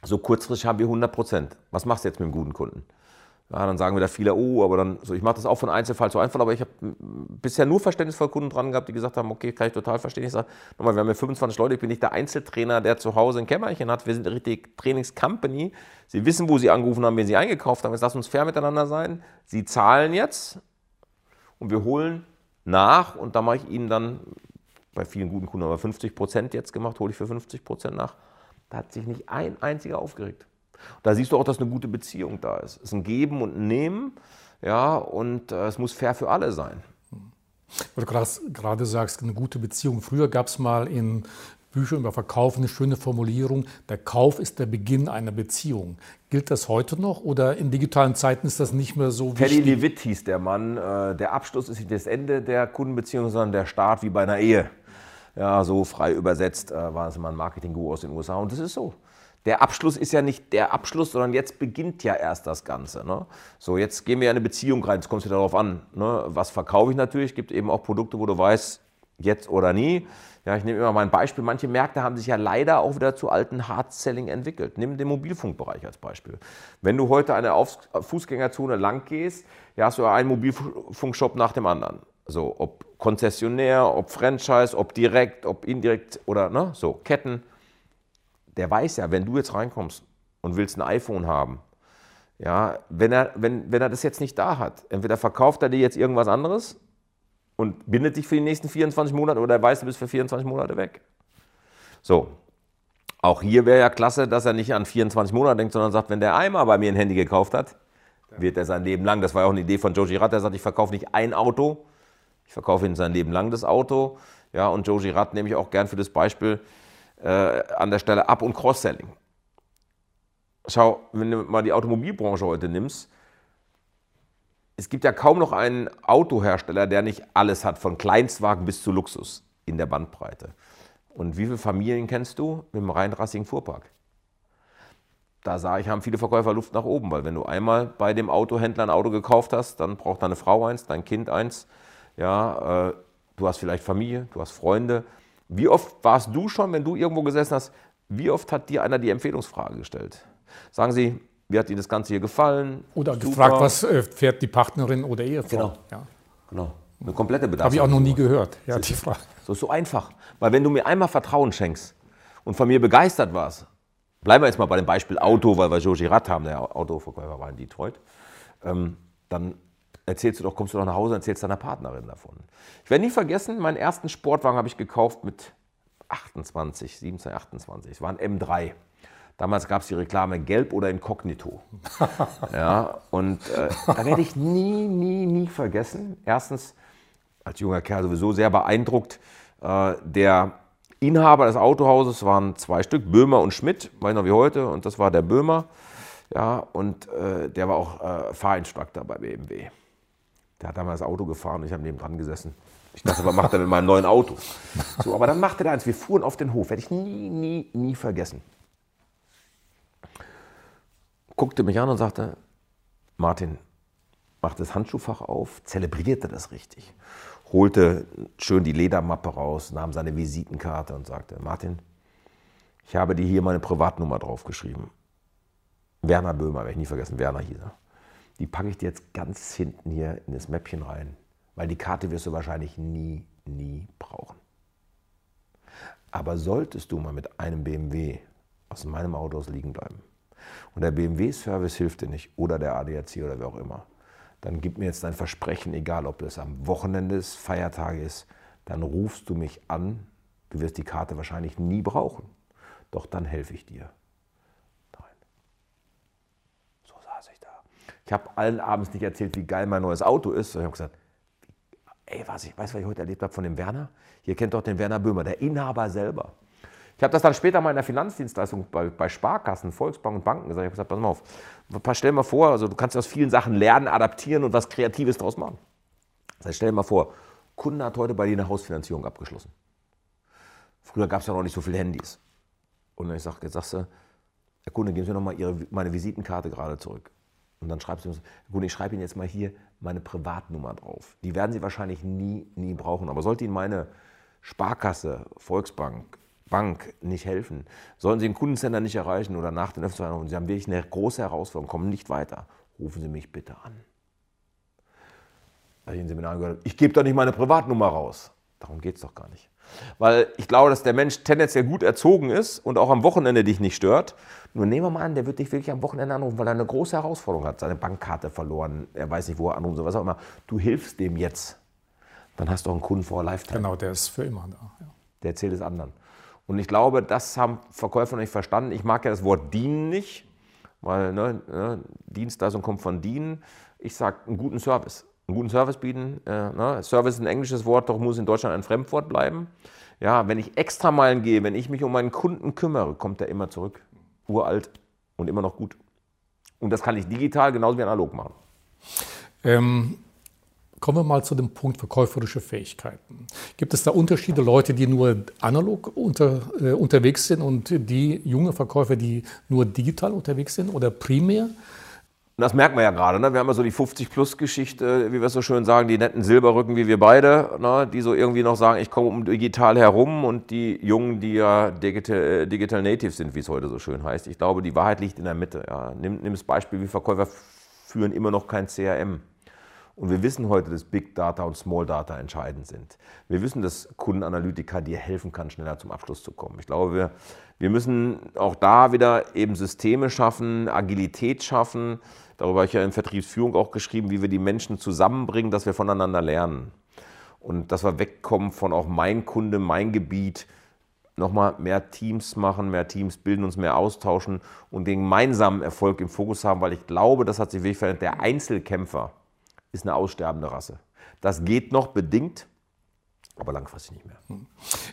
So kurzfristig haben wir 100 Prozent. Was machst du jetzt mit dem guten Kunden? Ja, dann sagen wir da viele, oh, aber dann, so, ich mache das auch von Einzelfall zu Einfall, aber ich habe bisher nur verständnisvolle Kunden dran gehabt, die gesagt haben, okay, kann ich total verstehen. Ich sage, nochmal, wir haben ja 25 Leute, ich bin nicht der Einzeltrainer, der zu Hause ein Kämmerchen hat, wir sind eine richtige Trainingscompany. Sie wissen, wo Sie angerufen haben, wen Sie eingekauft haben, jetzt lass uns fair miteinander sein. Sie zahlen jetzt und wir holen nach und da mache ich Ihnen dann, bei vielen guten Kunden aber 50 Prozent jetzt gemacht, hole ich für 50 Prozent nach. Da hat sich nicht ein einziger aufgeregt. Da siehst du auch, dass eine gute Beziehung da ist. Es ist ein Geben und ein Nehmen, ja, und äh, es muss fair für alle sein. Weil du gerade sagst, eine gute Beziehung. Früher gab es mal in Büchern über Verkauf eine schöne Formulierung, der Kauf ist der Beginn einer Beziehung. Gilt das heute noch oder in digitalen Zeiten ist das nicht mehr so wichtig? Teddy Levitt hieß der Mann. Äh, der Abschluss ist nicht das Ende der Kundenbeziehung, sondern der Start wie bei einer Ehe. Ja, so frei übersetzt äh, war es immer ein Marketing-Guru aus den USA und das ist so der Abschluss ist ja nicht der Abschluss, sondern jetzt beginnt ja erst das Ganze. Ne? So, jetzt gehen wir in eine Beziehung rein, jetzt kommt es wieder darauf an, ne? was verkaufe ich natürlich, Es gibt eben auch Produkte, wo du weißt, jetzt oder nie. Ja, ich nehme immer mal ein Beispiel. Manche Märkte haben sich ja leider auch wieder zu alten Hard-Selling entwickelt. Nimm den Mobilfunkbereich als Beispiel. Wenn du heute eine Fußgängerzone lang gehst, ja, hast du einen Mobilfunkshop nach dem anderen. So, ob Konzessionär, ob Franchise, ob direkt, ob indirekt oder ne, so, Ketten der weiß ja, wenn du jetzt reinkommst und willst ein iPhone haben, ja, wenn er, wenn, wenn er das jetzt nicht da hat, entweder verkauft er dir jetzt irgendwas anderes und bindet dich für die nächsten 24 Monate oder er weiß, du bist für 24 Monate weg. So. Auch hier wäre ja klasse, dass er nicht an 24 Monate denkt, sondern sagt, wenn der einmal bei mir ein Handy gekauft hat, wird er sein Leben lang, das war ja auch eine Idee von Joe Girard, der sagt, ich verkaufe nicht ein Auto, ich verkaufe ihm sein Leben lang das Auto. Ja, und Joe Girard nehme ich auch gern für das Beispiel, äh, an der Stelle Up- und Cross-Selling. Schau, wenn du mal die Automobilbranche heute nimmst, es gibt ja kaum noch einen Autohersteller, der nicht alles hat, von Kleinstwagen bis zu Luxus in der Bandbreite. Und wie viele Familien kennst du mit dem reinrassigen Fuhrpark? Da sage ich, haben viele Verkäufer Luft nach oben, weil wenn du einmal bei dem Autohändler ein Auto gekauft hast, dann braucht deine Frau eins, dein Kind eins. Ja, äh, du hast vielleicht Familie, du hast Freunde, wie oft warst du schon, wenn du irgendwo gesessen hast, wie oft hat dir einer die Empfehlungsfrage gestellt? Sagen Sie, wie hat Ihnen das Ganze hier gefallen? Oder Super. gefragt, was äh, fährt die Partnerin oder Ehefrau? Genau. Ja. genau. Eine komplette Bedarf. Habe ich auch noch nie gehört, ja, die Frage. So so einfach. Weil wenn du mir einmal Vertrauen schenkst und von mir begeistert warst, bleiben wir jetzt mal bei dem Beispiel Auto, weil wir Joe Girard haben, der Autoverkäufer war in Detroit, ähm, dann erzählst du doch, kommst du doch nach Hause und erzählst deiner Partnerin davon. Ich werde nie vergessen, meinen ersten Sportwagen habe ich gekauft mit 28, 17, 28. Es war ein M3. Damals gab es die Reklame gelb oder inkognito. ja, und äh, da werde ich nie, nie, nie vergessen. Erstens, als junger Kerl sowieso sehr beeindruckt, äh, der Inhaber des Autohauses waren zwei Stück, Böhmer und Schmidt, weiß noch wie heute, und das war der Böhmer. Ja, und äh, der war auch äh, Fahrinstructor bei BMW. Der hat damals das Auto gefahren und ich habe neben dran gesessen. Ich dachte, was macht er mit meinem neuen Auto? So, aber dann machte er eins. Wir fuhren auf den Hof. Werde ich nie, nie, nie vergessen. Guckte mich an und sagte, Martin, mach das Handschuhfach auf, zelebrierte das richtig. Holte schön die Ledermappe raus, nahm seine Visitenkarte und sagte, Martin, ich habe dir hier meine Privatnummer draufgeschrieben. Werner Böhmer, werde ich nie vergessen, Werner hieß er die packe ich dir jetzt ganz hinten hier in das Mäppchen rein, weil die Karte wirst du wahrscheinlich nie, nie brauchen. Aber solltest du mal mit einem BMW aus meinem Auto aus liegen bleiben und der BMW-Service hilft dir nicht oder der ADAC oder wer auch immer, dann gib mir jetzt dein Versprechen, egal ob das am Wochenende ist, Feiertage ist, dann rufst du mich an. Du wirst die Karte wahrscheinlich nie brauchen, doch dann helfe ich dir. Ich habe allen abends nicht erzählt, wie geil mein neues Auto ist. Ich habe gesagt, ey, was ich, weißt du, was ich heute erlebt habe von dem Werner? Ihr kennt doch den Werner Böhmer, der Inhaber selber. Ich habe das dann später mal in der Finanzdienstleistung bei, bei Sparkassen, Volksbanken und Banken gesagt. Ich habe gesagt, pass mal auf, stell mal vor, also du kannst aus vielen Sachen lernen, adaptieren und was Kreatives draus machen. Das stell dir mal vor, Kunde hat heute bei dir eine Hausfinanzierung abgeschlossen. Früher gab es ja noch nicht so viele Handys. Und sage, jetzt sagst du, Herr Kunde, geben Sie noch mal Ihre, meine Visitenkarte gerade zurück. Und dann schreibst du, Herr Kunde, ich schreibe Ihnen jetzt mal hier meine Privatnummer drauf. Die werden Sie wahrscheinlich nie, nie brauchen. Aber sollte Ihnen meine Sparkasse, Volksbank, Bank nicht helfen, sollen Sie den Kundencenter nicht erreichen oder nach den Öffnungen und Sie haben wirklich eine große Herausforderung, kommen nicht weiter, rufen Sie mich bitte an. Da habe ich im Seminar gehört, ich gebe doch nicht meine Privatnummer raus. Darum geht es doch gar nicht. Weil ich glaube, dass der Mensch tendenziell gut erzogen ist und auch am Wochenende dich nicht stört. Nur nehmen wir mal an, der wird dich wirklich am Wochenende anrufen, weil er eine große Herausforderung hat. Seine Bankkarte verloren, er weiß nicht, wo er anrufen soll, was auch immer. Du hilfst dem jetzt. Dann hast du auch einen Kunden vor Lifetime. Genau, der ist für immer da. Ja. Der erzählt es anderen. Und ich glaube, das haben Verkäufer noch nicht verstanden. Ich mag ja das Wort dienen nicht, weil ne, ne, Dienstleistung kommt von dienen. Ich sage einen guten Service einen guten Service bieten. Äh, ne? Service ist ein englisches Wort, doch muss in Deutschland ein Fremdwort bleiben. Ja, wenn ich extra Meilen gehe, wenn ich mich um meinen Kunden kümmere, kommt er immer zurück. Uralt und immer noch gut. Und das kann ich digital genauso wie analog machen. Ähm, kommen wir mal zu dem Punkt verkäuferische Fähigkeiten. Gibt es da Unterschiede, Leute, die nur analog unter, äh, unterwegs sind und die junge Verkäufer, die nur digital unterwegs sind oder primär? Das merkt man ja gerade. Ne? Wir haben ja so die 50-Plus-Geschichte, wie wir es so schön sagen, die netten Silberrücken wie wir beide, ne? die so irgendwie noch sagen, ich komme um digital herum und die Jungen, die ja Digital, äh, Digital Native sind, wie es heute so schön heißt. Ich glaube, die Wahrheit liegt in der Mitte. Ja. Nimm, nimm das Beispiel, wie Verkäufer führen immer noch kein CRM. Und wir wissen heute, dass Big Data und Small Data entscheidend sind. Wir wissen, dass Kundenanalytiker dir helfen kann, schneller zum Abschluss zu kommen. Ich glaube, wir, wir müssen auch da wieder eben Systeme schaffen, Agilität schaffen, Darüber habe ich ja in Vertriebsführung auch geschrieben, wie wir die Menschen zusammenbringen, dass wir voneinander lernen. Und dass wir wegkommen von auch mein Kunde, mein Gebiet, nochmal mehr Teams machen, mehr Teams bilden, uns mehr austauschen und den gemeinsamen Erfolg im Fokus haben, weil ich glaube, das hat sich wirklich verändert. Der Einzelkämpfer ist eine aussterbende Rasse. Das geht noch bedingt, aber langfristig nicht mehr.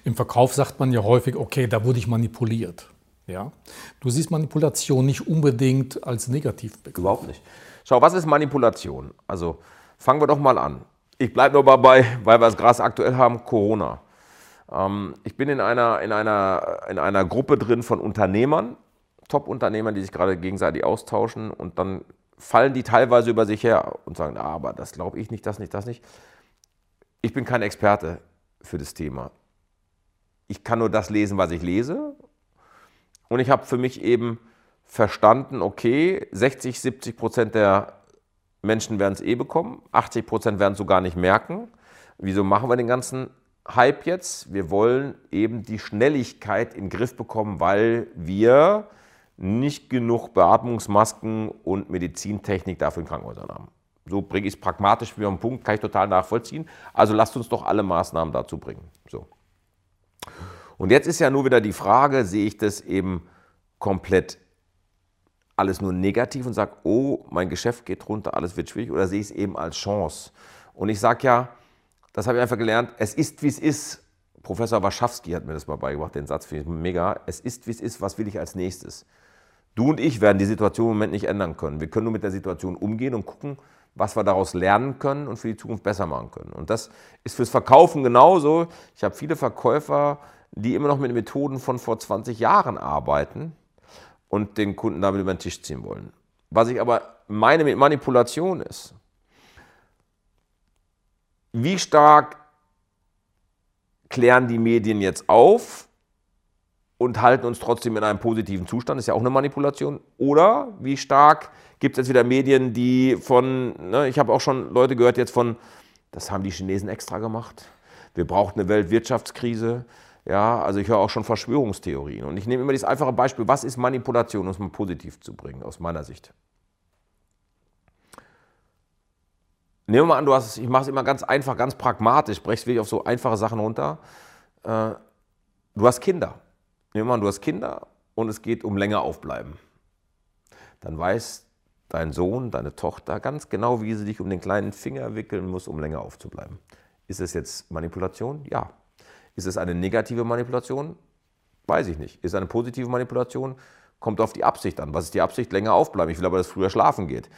Im Verkauf sagt man ja häufig, okay, da wurde ich manipuliert. Ja? Du siehst Manipulation nicht unbedingt als negativ. Überhaupt nicht. Schau, was ist Manipulation? Also fangen wir doch mal an. Ich bleibe nur dabei, weil wir es gerade aktuell haben, Corona. Ähm, ich bin in einer, in, einer, in einer Gruppe drin von Unternehmern, Top-Unternehmern, die sich gerade gegenseitig austauschen und dann fallen die teilweise über sich her und sagen, ah, aber das glaube ich nicht, das nicht, das nicht. Ich bin kein Experte für das Thema. Ich kann nur das lesen, was ich lese und ich habe für mich eben verstanden, okay, 60, 70 Prozent der Menschen werden es eh bekommen, 80 Prozent werden es so gar nicht merken. Wieso machen wir den ganzen Hype jetzt? Wir wollen eben die Schnelligkeit in den Griff bekommen, weil wir nicht genug Beatmungsmasken und Medizintechnik dafür in Krankenhäusern haben. So bringe ich es pragmatisch wie am Punkt, kann ich total nachvollziehen. Also lasst uns doch alle Maßnahmen dazu bringen. So. Und jetzt ist ja nur wieder die Frage, sehe ich das eben komplett alles nur negativ und sage, oh, mein Geschäft geht runter, alles wird schwierig, oder sehe ich es eben als Chance? Und ich sage ja, das habe ich einfach gelernt, es ist, wie es ist. Professor Waschawski hat mir das mal beigebracht, den Satz finde ich mega. Es ist, wie es ist, was will ich als nächstes? Du und ich werden die Situation im Moment nicht ändern können. Wir können nur mit der Situation umgehen und gucken, was wir daraus lernen können und für die Zukunft besser machen können. Und das ist fürs Verkaufen genauso. Ich habe viele Verkäufer, die immer noch mit Methoden von vor 20 Jahren arbeiten und den Kunden damit über den Tisch ziehen wollen. Was ich aber meine mit Manipulation ist, wie stark klären die Medien jetzt auf und halten uns trotzdem in einem positiven Zustand, ist ja auch eine Manipulation. Oder wie stark gibt es jetzt wieder Medien, die von, ne, ich habe auch schon Leute gehört jetzt von, das haben die Chinesen extra gemacht. Wir brauchen eine Weltwirtschaftskrise. Ja, also ich höre auch schon Verschwörungstheorien. Und ich nehme immer dieses einfache Beispiel, was ist Manipulation, um es mal positiv zu bringen, aus meiner Sicht. Nehmen wir mal an, du hast, ich mache es immer ganz einfach, ganz pragmatisch, brechst wirklich auf so einfache Sachen runter. Äh, du hast Kinder. Nehmen wir an, du hast Kinder und es geht um länger aufbleiben. Dann weiß dein Sohn, deine Tochter ganz genau, wie sie dich um den kleinen Finger wickeln muss, um länger aufzubleiben. Ist es jetzt Manipulation? Ja. Ist es eine negative Manipulation? Weiß ich nicht. Ist eine positive Manipulation? Kommt auf die Absicht an. Was ist die Absicht? Länger aufbleiben. Ich will aber, dass früher schlafen geht.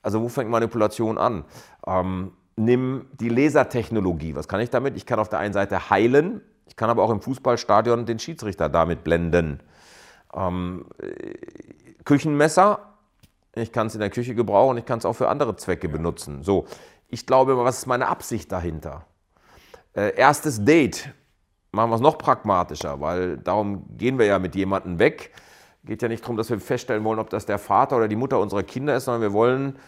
Also wo fängt Manipulation an? Ähm, nimm die Lasertechnologie. Was kann ich damit? Ich kann auf der einen Seite heilen, ich kann aber auch im Fußballstadion den Schiedsrichter damit blenden. Ähm, Küchenmesser, ich kann es in der Küche gebrauchen, ich kann es auch für andere Zwecke benutzen. So, ich glaube, was ist meine Absicht dahinter? Äh, erstes Date, machen wir es noch pragmatischer, weil darum gehen wir ja mit jemandem weg. Geht ja nicht darum, dass wir feststellen wollen, ob das der Vater oder die Mutter unserer Kinder ist, sondern wir wollen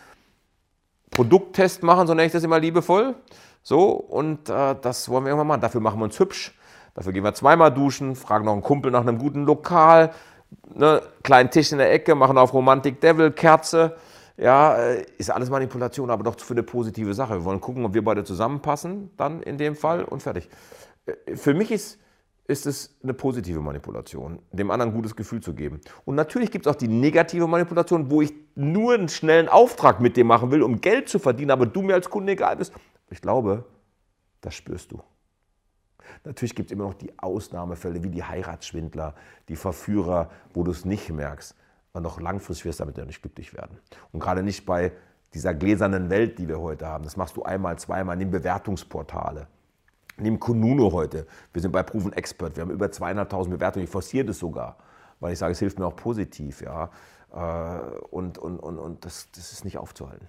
Produkttest machen, so nenne ich das immer liebevoll. So, und äh, das wollen wir irgendwann machen. Dafür machen wir uns hübsch. Dafür gehen wir zweimal duschen, fragen noch einen Kumpel nach einem guten Lokal, ne, kleinen Tisch in der Ecke, machen auf Romantik Devil, Kerze. Ja, äh, ist alles Manipulation, aber doch für eine positive Sache. Wir wollen gucken, ob wir beide zusammenpassen, dann in dem Fall und fertig. Äh, für mich ist, ist es eine positive Manipulation, dem anderen ein gutes Gefühl zu geben. Und natürlich gibt es auch die negative Manipulation, wo ich nur einen schnellen Auftrag mit dir machen will, um Geld zu verdienen, aber du mir als Kunde egal bist. Ich glaube, das spürst du. Natürlich gibt es immer noch die Ausnahmefälle wie die Heiratsschwindler, die Verführer, wo du es nicht merkst. Aber noch langfristig wirst du damit ja nicht glücklich werden. Und gerade nicht bei dieser gläsernen Welt, die wir heute haben. Das machst du einmal, zweimal, nimm Bewertungsportale. Nimm Konuno heute. Wir sind bei Proven Expert. Wir haben über 200.000 Bewertungen. Ich forciere das sogar, weil ich sage, es hilft mir auch positiv. Ja. Äh, und, und, und, und das, das ist nicht aufzuhalten.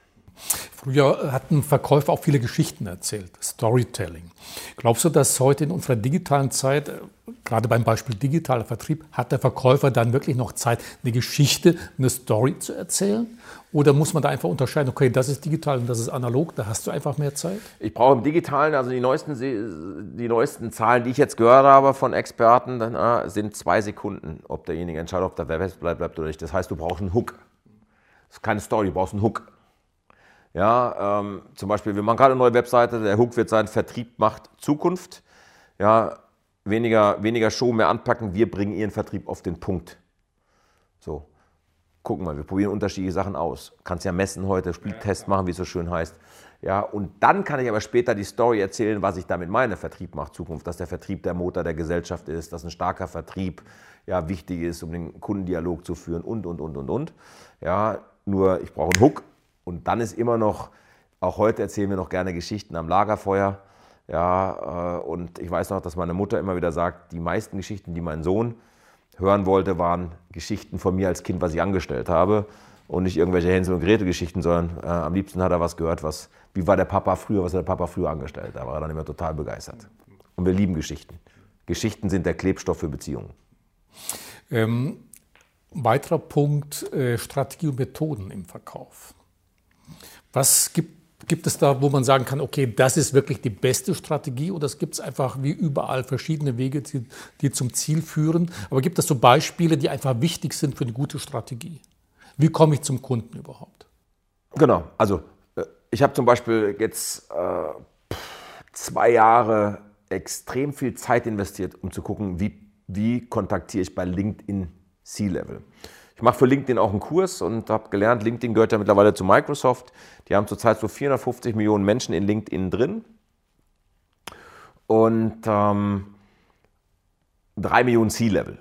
Früher hatten Verkäufer auch viele Geschichten erzählt, Storytelling. Glaubst du, dass heute in unserer digitalen Zeit, äh, gerade beim Beispiel digitaler Vertrieb, hat der Verkäufer dann wirklich noch Zeit, eine Geschichte, eine Story zu erzählen? Oder muss man da einfach unterscheiden, okay, das ist digital und das ist analog, da hast du einfach mehr Zeit? Ich brauche im Digitalen, also die neuesten, die neuesten Zahlen, die ich jetzt gehört habe von Experten, dann, sind zwei Sekunden, ob derjenige entscheidet, ob der Web bleibt, bleibt oder nicht. Das heißt, du brauchst einen Hook. Das ist keine Story, du brauchst einen Hook. Ja, ähm, zum Beispiel, wir machen gerade eine neue Webseite, der Hook wird sein, Vertrieb macht Zukunft. Ja, weniger, weniger Show, mehr anpacken, wir bringen Ihren Vertrieb auf den Punkt. So, gucken wir, wir probieren unterschiedliche Sachen aus. Kannst ja messen heute, Spieltest machen, wie es so schön heißt. Ja, und dann kann ich aber später die Story erzählen, was ich damit meine, Vertrieb macht Zukunft, dass der Vertrieb der Motor der Gesellschaft ist, dass ein starker Vertrieb ja, wichtig ist, um den Kundendialog zu führen und, und, und, und, und. Ja, nur ich brauche einen Hook, und dann ist immer noch, auch heute erzählen wir noch gerne Geschichten am Lagerfeuer. Ja, äh, und ich weiß noch, dass meine Mutter immer wieder sagt, die meisten Geschichten, die mein Sohn hören wollte, waren Geschichten von mir als Kind, was ich angestellt habe. Und nicht irgendwelche Hänsel- und Gretel-Geschichten, sondern äh, am liebsten hat er was gehört, was, wie war der Papa früher, was hat der Papa früher angestellt. Da war er dann immer total begeistert. Und wir lieben Geschichten. Geschichten sind der Klebstoff für Beziehungen. Ähm, weiterer Punkt, äh, Strategie und Methoden im Verkauf. Was gibt, gibt es da, wo man sagen kann, okay, das ist wirklich die beste Strategie oder es gibt einfach wie überall verschiedene Wege, die, die zum Ziel führen? Aber gibt es so Beispiele, die einfach wichtig sind für eine gute Strategie? Wie komme ich zum Kunden überhaupt? Genau, also äh, ich habe zum Beispiel jetzt äh, zwei Jahre extrem viel Zeit investiert, um zu gucken, wie, wie kontaktiere ich bei LinkedIn C-Level. Ich mache für LinkedIn auch einen Kurs und habe gelernt, LinkedIn gehört ja mittlerweile zu Microsoft. Die haben zurzeit so 450 Millionen Menschen in LinkedIn drin. Und ähm, 3 Millionen C-Level.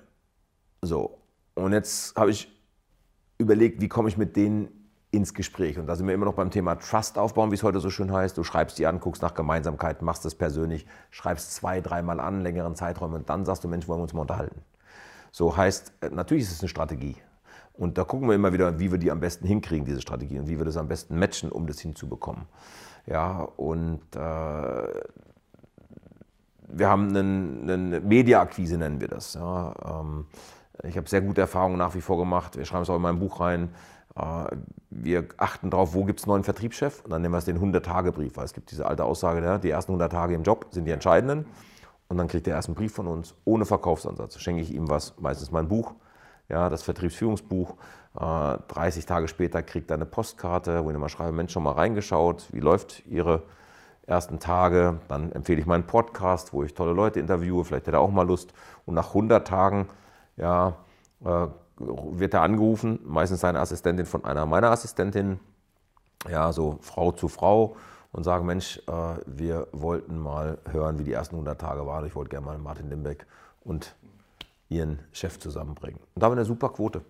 So. Und jetzt habe ich überlegt, wie komme ich mit denen ins Gespräch. Und da sind wir immer noch beim Thema Trust aufbauen, wie es heute so schön heißt. Du schreibst die an, guckst nach Gemeinsamkeiten, machst das persönlich, schreibst zwei, dreimal an, längeren Zeiträumen und dann sagst du, Mensch, wollen wir uns mal unterhalten. So heißt, äh, natürlich ist es eine Strategie. Und da gucken wir immer wieder, wie wir die am besten hinkriegen, diese Strategie, und wie wir das am besten matchen, um das hinzubekommen. Ja, und äh, wir haben eine, Media-Akquise, nennen wir das. Ja, ähm, ich habe sehr gute Erfahrungen nach wie vor gemacht. Wir schreiben es auch in meinem Buch rein. Äh, wir achten darauf, wo gibt es einen neuen Vertriebschef? Und dann nennen wir es den 100-Tage-Brief, weil es gibt diese alte Aussage, ja, die ersten 100 Tage im Job sind die entscheidenden. Und dann kriegt er erst einen Brief von uns ohne Verkaufsansatz. Schenke ich ihm was, meistens mein Buch ja, das Vertriebsführungsbuch. 30 äh, Tage später kriegt er eine Postkarte, wo ich mal schreibe, Mensch, schon mal reingeschaut, wie läuft Ihre ersten Tage. Dann empfehle ich meinen Podcast, wo ich tolle Leute interviewe, vielleicht hat er auch mal Lust. Und nach 100 Tagen ja, äh, wird er angerufen, meistens seine Assistentin von einer meiner Assistentinnen, ja, so Frau zu Frau und sagen, Mensch, äh, wir wollten mal hören, wie die ersten 100 Tage waren. Ich wollte gerne mal Martin Limbeck und ihren Chef zusammenbringen. Und da haben wir eine super Quote.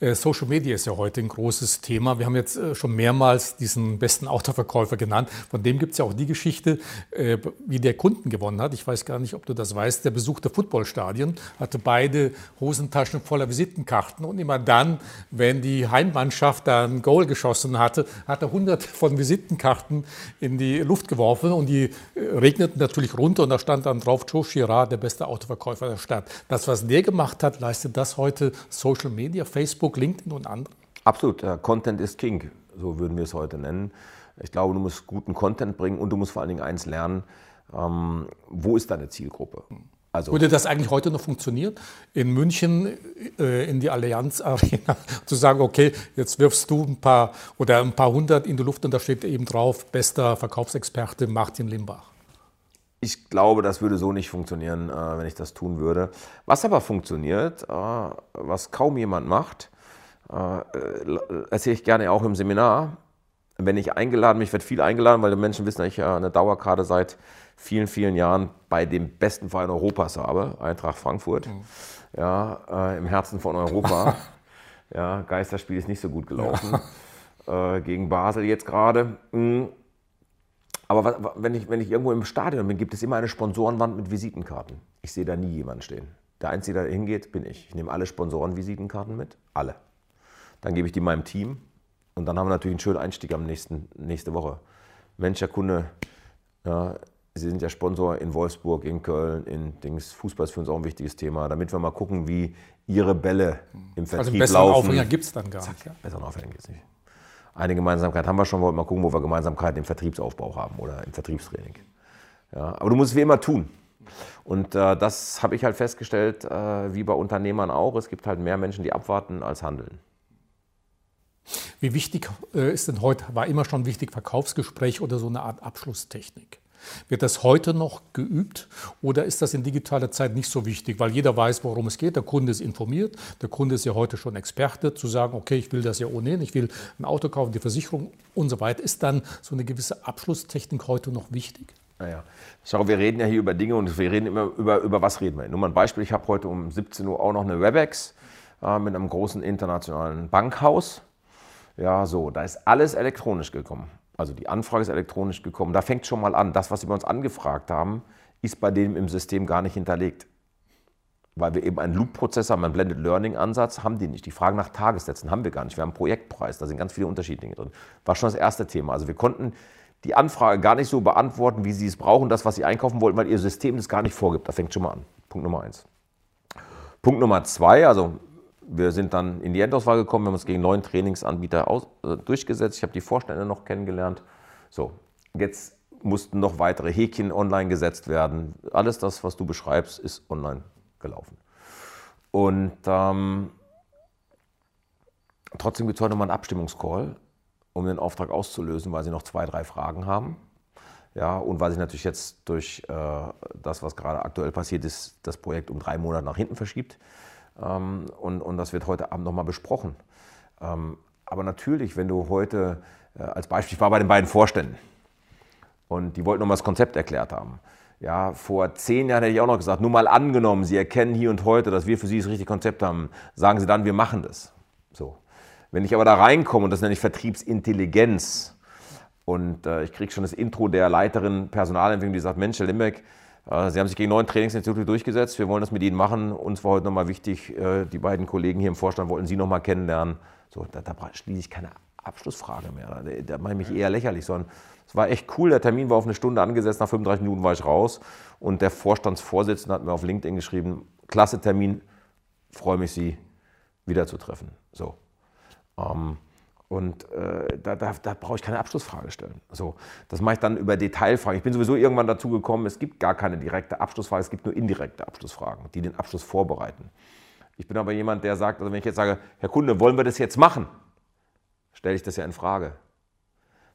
Äh, Social Media ist ja heute ein großes Thema. Wir haben jetzt äh, schon mehrmals diesen besten Autoverkäufer genannt. Von dem gibt es ja auch die Geschichte, äh, wie der Kunden gewonnen hat. Ich weiß gar nicht, ob du das weißt. Der besuchte Footballstadien, hatte beide Hosentaschen voller Visitenkarten und immer dann, wenn die Heimmannschaft da ein Goal geschossen hatte, hat er hundert von Visitenkarten in die Luft geworfen und die regneten natürlich runter und da stand dann drauf Joe Girard, der beste Autoverkäufer der Stadt. Das, was der gemacht hat, leistet das heute Social Media. Media, Facebook, LinkedIn und andere? Absolut. Content ist King, so würden wir es heute nennen. Ich glaube, du musst guten Content bringen und du musst vor allen Dingen eins lernen, ähm, wo ist deine Zielgruppe? Also, Würde das eigentlich heute noch funktionieren, in München äh, in die Allianz Arena zu sagen, okay, jetzt wirfst du ein paar oder ein paar hundert in die Luft und da steht eben drauf, bester Verkaufsexperte Martin Limbach? Ich glaube, das würde so nicht funktionieren, äh, wenn ich das tun würde. Was aber funktioniert, äh, was kaum jemand macht, äh, erzähle ich gerne auch im Seminar. Wenn ich eingeladen bin, ich werde viel eingeladen, weil die Menschen wissen, dass ich eine Dauerkarte seit vielen, vielen Jahren bei dem besten Verein Europas habe, Eintracht Frankfurt, mhm. ja, im Herzen von Europa. ja, Geisterspiel ist nicht so gut gelaufen. Ja. gegen Basel jetzt gerade. Mhm. Aber wenn ich, wenn ich irgendwo im Stadion bin, gibt es immer eine Sponsorenwand mit Visitenkarten. Ich sehe da nie jemanden stehen. Der Einzige, der hingeht, bin ich. Ich nehme alle Sponsorenvisitenkarten mit, alle. Dann gebe ich die meinem Team und dann haben wir natürlich einen schönen Einstieg am nächsten, nächste Woche. Mensch, Herr Kunde, ja, Sie sind ja Sponsor in Wolfsburg, in Köln, in Dings. Fußball ist für uns auch ein wichtiges Thema, damit wir mal gucken, wie Ihre Bälle im also Vertrieb also besseren laufen. Aufhänger gibt es dann gar nicht. Ja? Besseren Aufhänger gibt es nicht. Eine Gemeinsamkeit haben wir schon, wollen mal gucken, wo wir Gemeinsamkeiten im Vertriebsaufbau haben oder im Vertriebstraining. Ja, aber du musst es wie immer tun. Und äh, das habe ich halt festgestellt, äh, wie bei Unternehmern auch. Es gibt halt mehr Menschen, die abwarten als handeln. Wie wichtig äh, ist denn heute, war immer schon wichtig, Verkaufsgespräch oder so eine Art Abschlusstechnik? Wird das heute noch geübt oder ist das in digitaler Zeit nicht so wichtig, weil jeder weiß, worum es geht, der Kunde ist informiert, der Kunde ist ja heute schon Experte, zu sagen, okay, ich will das ja ohnehin, ich will ein Auto kaufen, dieVersicherung und so weiter. Ist dann so eine gewisse Abschlusstechnik heute noch wichtig? Naja, schau, wir reden ja hier über Dinge und wir reden immer über, über was reden wir. Nur mal ein Beispiel, ich habe heute um 17 Uhr auch noch eine WebEx äh, mit einem großen internationalen Bankhaus. Ja, so, da ist alles elektronisch gekommen. Also die Anfrage ist elektronisch gekommen. Da fängt schon mal an. Das, was Sie bei uns angefragt haben, ist bei denen im System gar nicht hinterlegt. Weil wir eben einen Loop-Prozess haben, einen Blended Learning-Ansatz, haben die nicht. Die Fragen nach Tagessätzen haben wir gar nicht. Wir haben einen Projektpreis, da sind ganz viele Unterschiede drin. War schon das erste Thema. Also wir konnten die Anfrage gar nicht so beantworten, wie Sie es brauchen, das, was Sie einkaufen wollten, weil Ihr System das gar nicht vorgibt. Da fängt schon mal an. Punkt Nummer eins. Punkt Nummer zwei, also wir sind dann in die Endauswahl gekommen, wir haben uns gegen neun Trainingsanbieter aus, äh, durchgesetzt. Ich habe die Vorstände noch kennengelernt. So, jetzt mussten noch weitere Häkchen online gesetzt werden. Alles das, was du beschreibst, ist online gelaufen. Und ähm, trotzdem gibt es heute mal einen Abstimmungscall, um den Auftrag auszulösen, weil sie noch zwei, drei Fragen haben. Ja, und weil sich natürlich jetzt durch äh, das, was gerade aktuell passiert ist, das Projekt um drei Monate nach hinten verschiebt. Ähm, und, und das wird heute Abend nochmal besprochen. Ähm, aber natürlich, wenn du heute, äh, als Beispiel, ich war bei den beiden Vorständen und die wollten nochmal das Konzept erklärt haben. Ja, vor zehn Jahren hätte ich auch noch gesagt, nur mal angenommen, Sie erkennen hier und heute, dass wir für Sie das richtige Konzept haben, sagen Sie dann, wir machen das. So. Wenn ich aber da reinkomme, und das nenne ich Vertriebsintelligenz, und äh, ich kriege schon das Intro der Leiterin Personalentwicklung, die sagt, Mensch, Herr Limbeck, Sie haben sich gegen neun Trainingsinstitute durchgesetzt. Wir wollen das mit Ihnen machen. Uns war heute nochmal wichtig, äh, die beiden Kollegen hier im Vorstand wollten Sie nochmal kennenlernen. So, da, da schließe ich keine Abschlussfrage mehr. Da, da mache ich mich eher lächerlich, sondern es war echt cool. Der Termin war auf eine Stunde angesetzt. Nach 35 Minuten war ich raus. Und der Vorstandsvorsitzende hat mir auf LinkedIn geschrieben: Klasse Termin, freue mich, Sie wiederzutreffen. So. Ähm, und äh, da, da, da brauche ich keine Abschlussfrage stellen. So, das mache ich dann über Detailfragen. Ich bin sowieso irgendwann dazu gekommen, es gibt gar keine direkte Abschlussfrage, es gibt nur indirekte Abschlussfragen, die den Abschluss vorbereiten. Ich bin aber jemand, der sagt, also wenn ich jetzt sage, Herr Kunde, wollen wir das jetzt machen, stelle ich das ja in Frage.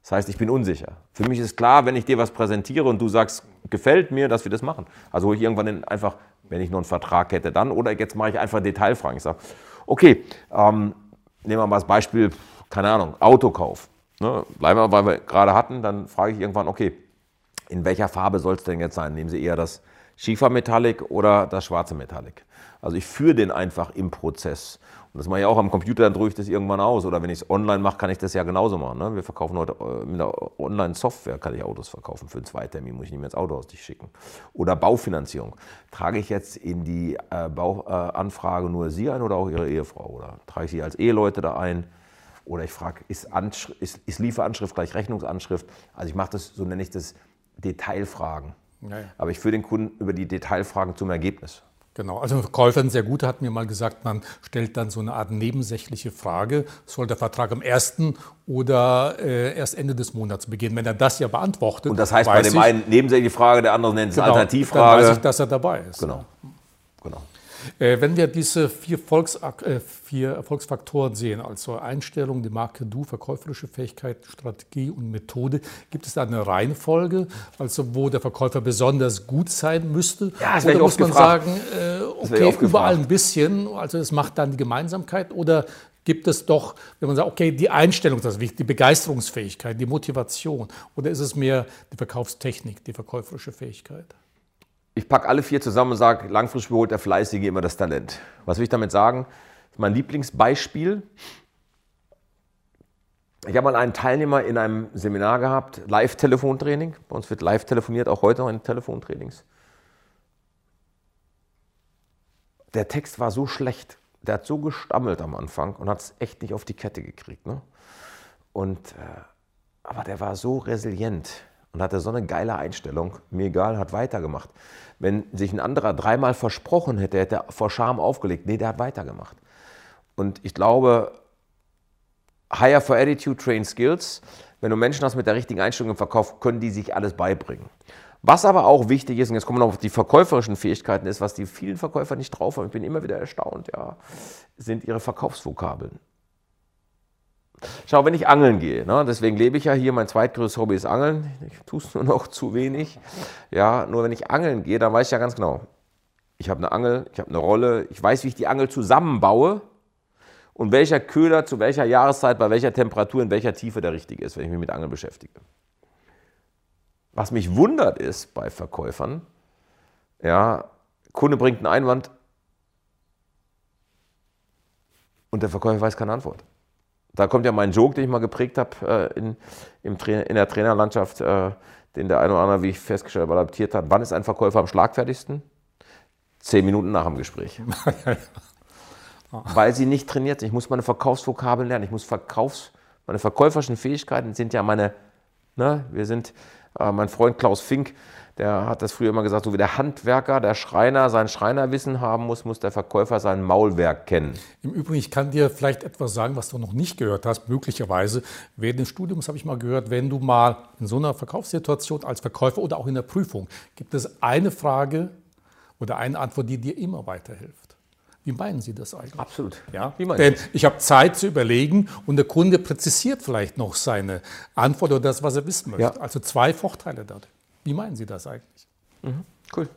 Das heißt, ich bin unsicher. Für mich ist klar, wenn ich dir was präsentiere und du sagst, gefällt mir, dass wir das machen. Also hole ich irgendwann einfach, wenn ich nur einen Vertrag hätte, dann oder jetzt mache ich einfach Detailfragen. Ich sage, okay, ähm, nehmen wir mal das Beispiel, keine Ahnung, Autokauf. Ne? Bleiben wir, weil wir gerade hatten, dann frage ich irgendwann, okay, in welcher Farbe soll es denn jetzt sein? Nehmen Sie eher das Schiefermetallic oder das schwarze Metallic. Also ich führe den einfach im Prozess. Und das mache ich auch am Computer, dann drücke ich das irgendwann aus. Oder wenn ich es online mache, kann ich das ja genauso machen. Ne? Wir verkaufen heute äh, mit einer Online-Software, kann ich Autos verkaufen. Für einen Zweitermin muss ich nicht mehr ins Auto aus dich schicken. Oder Baufinanzierung. Trage ich jetzt in die äh, Bauanfrage äh, nur Sie ein oder auch Ihre Ehefrau? Oder trage ich Sie als Eheleute da ein? Oder ich frage, ist, ist, ist Lieferanschrift gleich Rechnungsanschrift? Also ich mache das, so nenne ich das, Detailfragen. Ja, ja. Aber ich führe den Kunden über die Detailfragen zum Ergebnis. Genau, also ein Verkäufer, ein sehr guter, hat mir mal gesagt, man stellt dann so eine Art nebensächliche Frage, soll der Vertrag am 1. oder äh, erst Ende des Monats beginnen? Wenn er das ja beantwortet. Und das heißt bei dem ich, einen nebensächliche Frage, der andere nennt es genau, Alternativfrage. Dann weiß ich, dass er dabei ist. Genau. genau. Äh, wenn wir diese vier, Volks, äh, vier Erfolgsfaktoren sehen, also Einstellung, die Marke Du, verkäuferische Fähigkeit, Strategie und Methode, gibt es da eine Reihenfolge, also wo der Verkäufer besonders gut sein müsste? Ja, das oder muss man gefragt. sagen, äh, okay, überall ein bisschen, also das macht dann die Gemeinsamkeit oder gibt es doch, wenn man sagt, okay, die Einstellung ist das wichtig, die Begeisterungsfähigkeit, die Motivation oder ist es mehr die Verkaufstechnik, die verkäuferische Fähigkeit? Ich packe alle vier zusammen und sage, langfristig beholt der Fleißige immer das Talent. Was will ich damit sagen? Mein Lieblingsbeispiel. Ich habe mal einen Teilnehmer in einem Seminar gehabt, Live-Telefontraining. Bei uns wird live telefoniert, auch heute noch in Telefontrainings. Der Text war so schlecht, der hat so gestammelt am Anfang und hat es echt nicht auf die Kette gekriegt. Ne? Und, äh, aber der war so resilient und hatte so eine geile Einstellung. Mir egal, hat weitergemacht. Wenn sich ein anderer dreimal versprochen hätte, hätte er vor Scham aufgelegt. Nee, der hat weitergemacht. Und ich glaube, Hire for Attitude, Train Skills. Wenn du Menschen hast mit der richtigen Einstellung im Verkauf, können die sich alles beibringen. Was aber auch wichtig ist, und jetzt kommen wir noch auf die verkäuferischen Fähigkeiten, ist, was die vielen Verkäufer nicht drauf haben, ich bin immer wieder erstaunt, ja, sind ihre Verkaufsvokabeln. Schau, wenn ich angeln gehe, ne, deswegen lebe ich ja hier, mein zweitgrößtes Hobby ist Angeln, ich tue es nur noch zu wenig. Ja, nur wenn ich angeln gehe, dann weiß ich ja ganz genau, ich habe eine Angel, ich habe eine Rolle, ich weiß, wie ich die Angel zusammenbaue und welcher Köder zu welcher Jahreszeit, bei welcher Temperatur, in welcher Tiefe der richtige ist, wenn ich mich mit Angeln beschäftige. Was mich wundert ist bei Verkäufern, ja, Kunde bringt einen Einwand und der Verkäufer weiß keine Antwort. Da kommt ja mein Joke, den ich mal geprägt habe äh, in, in der Trainerlandschaft, äh, den der eine oder andere, wie ich festgestellt habe, adaptiert hat. Wann ist ein Verkäufer am schlagfertigsten? Zehn Minuten nach dem Gespräch. Weil sie nicht trainiert sind. Ich muss meine Verkaufsvokabeln lernen. Ich muss Verkaufs, meine verkäuferischen Fähigkeiten sind ja meine, ne, wir sind, äh, mein Freund Klaus Fink, der hat das früher immer gesagt, so wie der Handwerker, der Schreiner sein Schreinerwissen haben muss, muss der Verkäufer sein Maulwerk kennen. Im Übrigen, ich kann dir vielleicht etwas sagen, was du noch nicht gehört hast, möglicherweise. Während des Studiums habe ich mal gehört, wenn du mal in so einer Verkaufssituation als Verkäufer oder auch in der Prüfung, gibt es eine Frage oder eine Antwort, die dir immer weiterhilft. Wie meinen Sie das eigentlich? Absolut. Ja? Denn ich habe Zeit zu überlegen und der Kunde präzisiert vielleicht noch seine Antwort oder das, was er wissen möchte. Ja. Also zwei Vorteile dadurch. Wie meinen Sie das eigentlich? Mhm. Cool.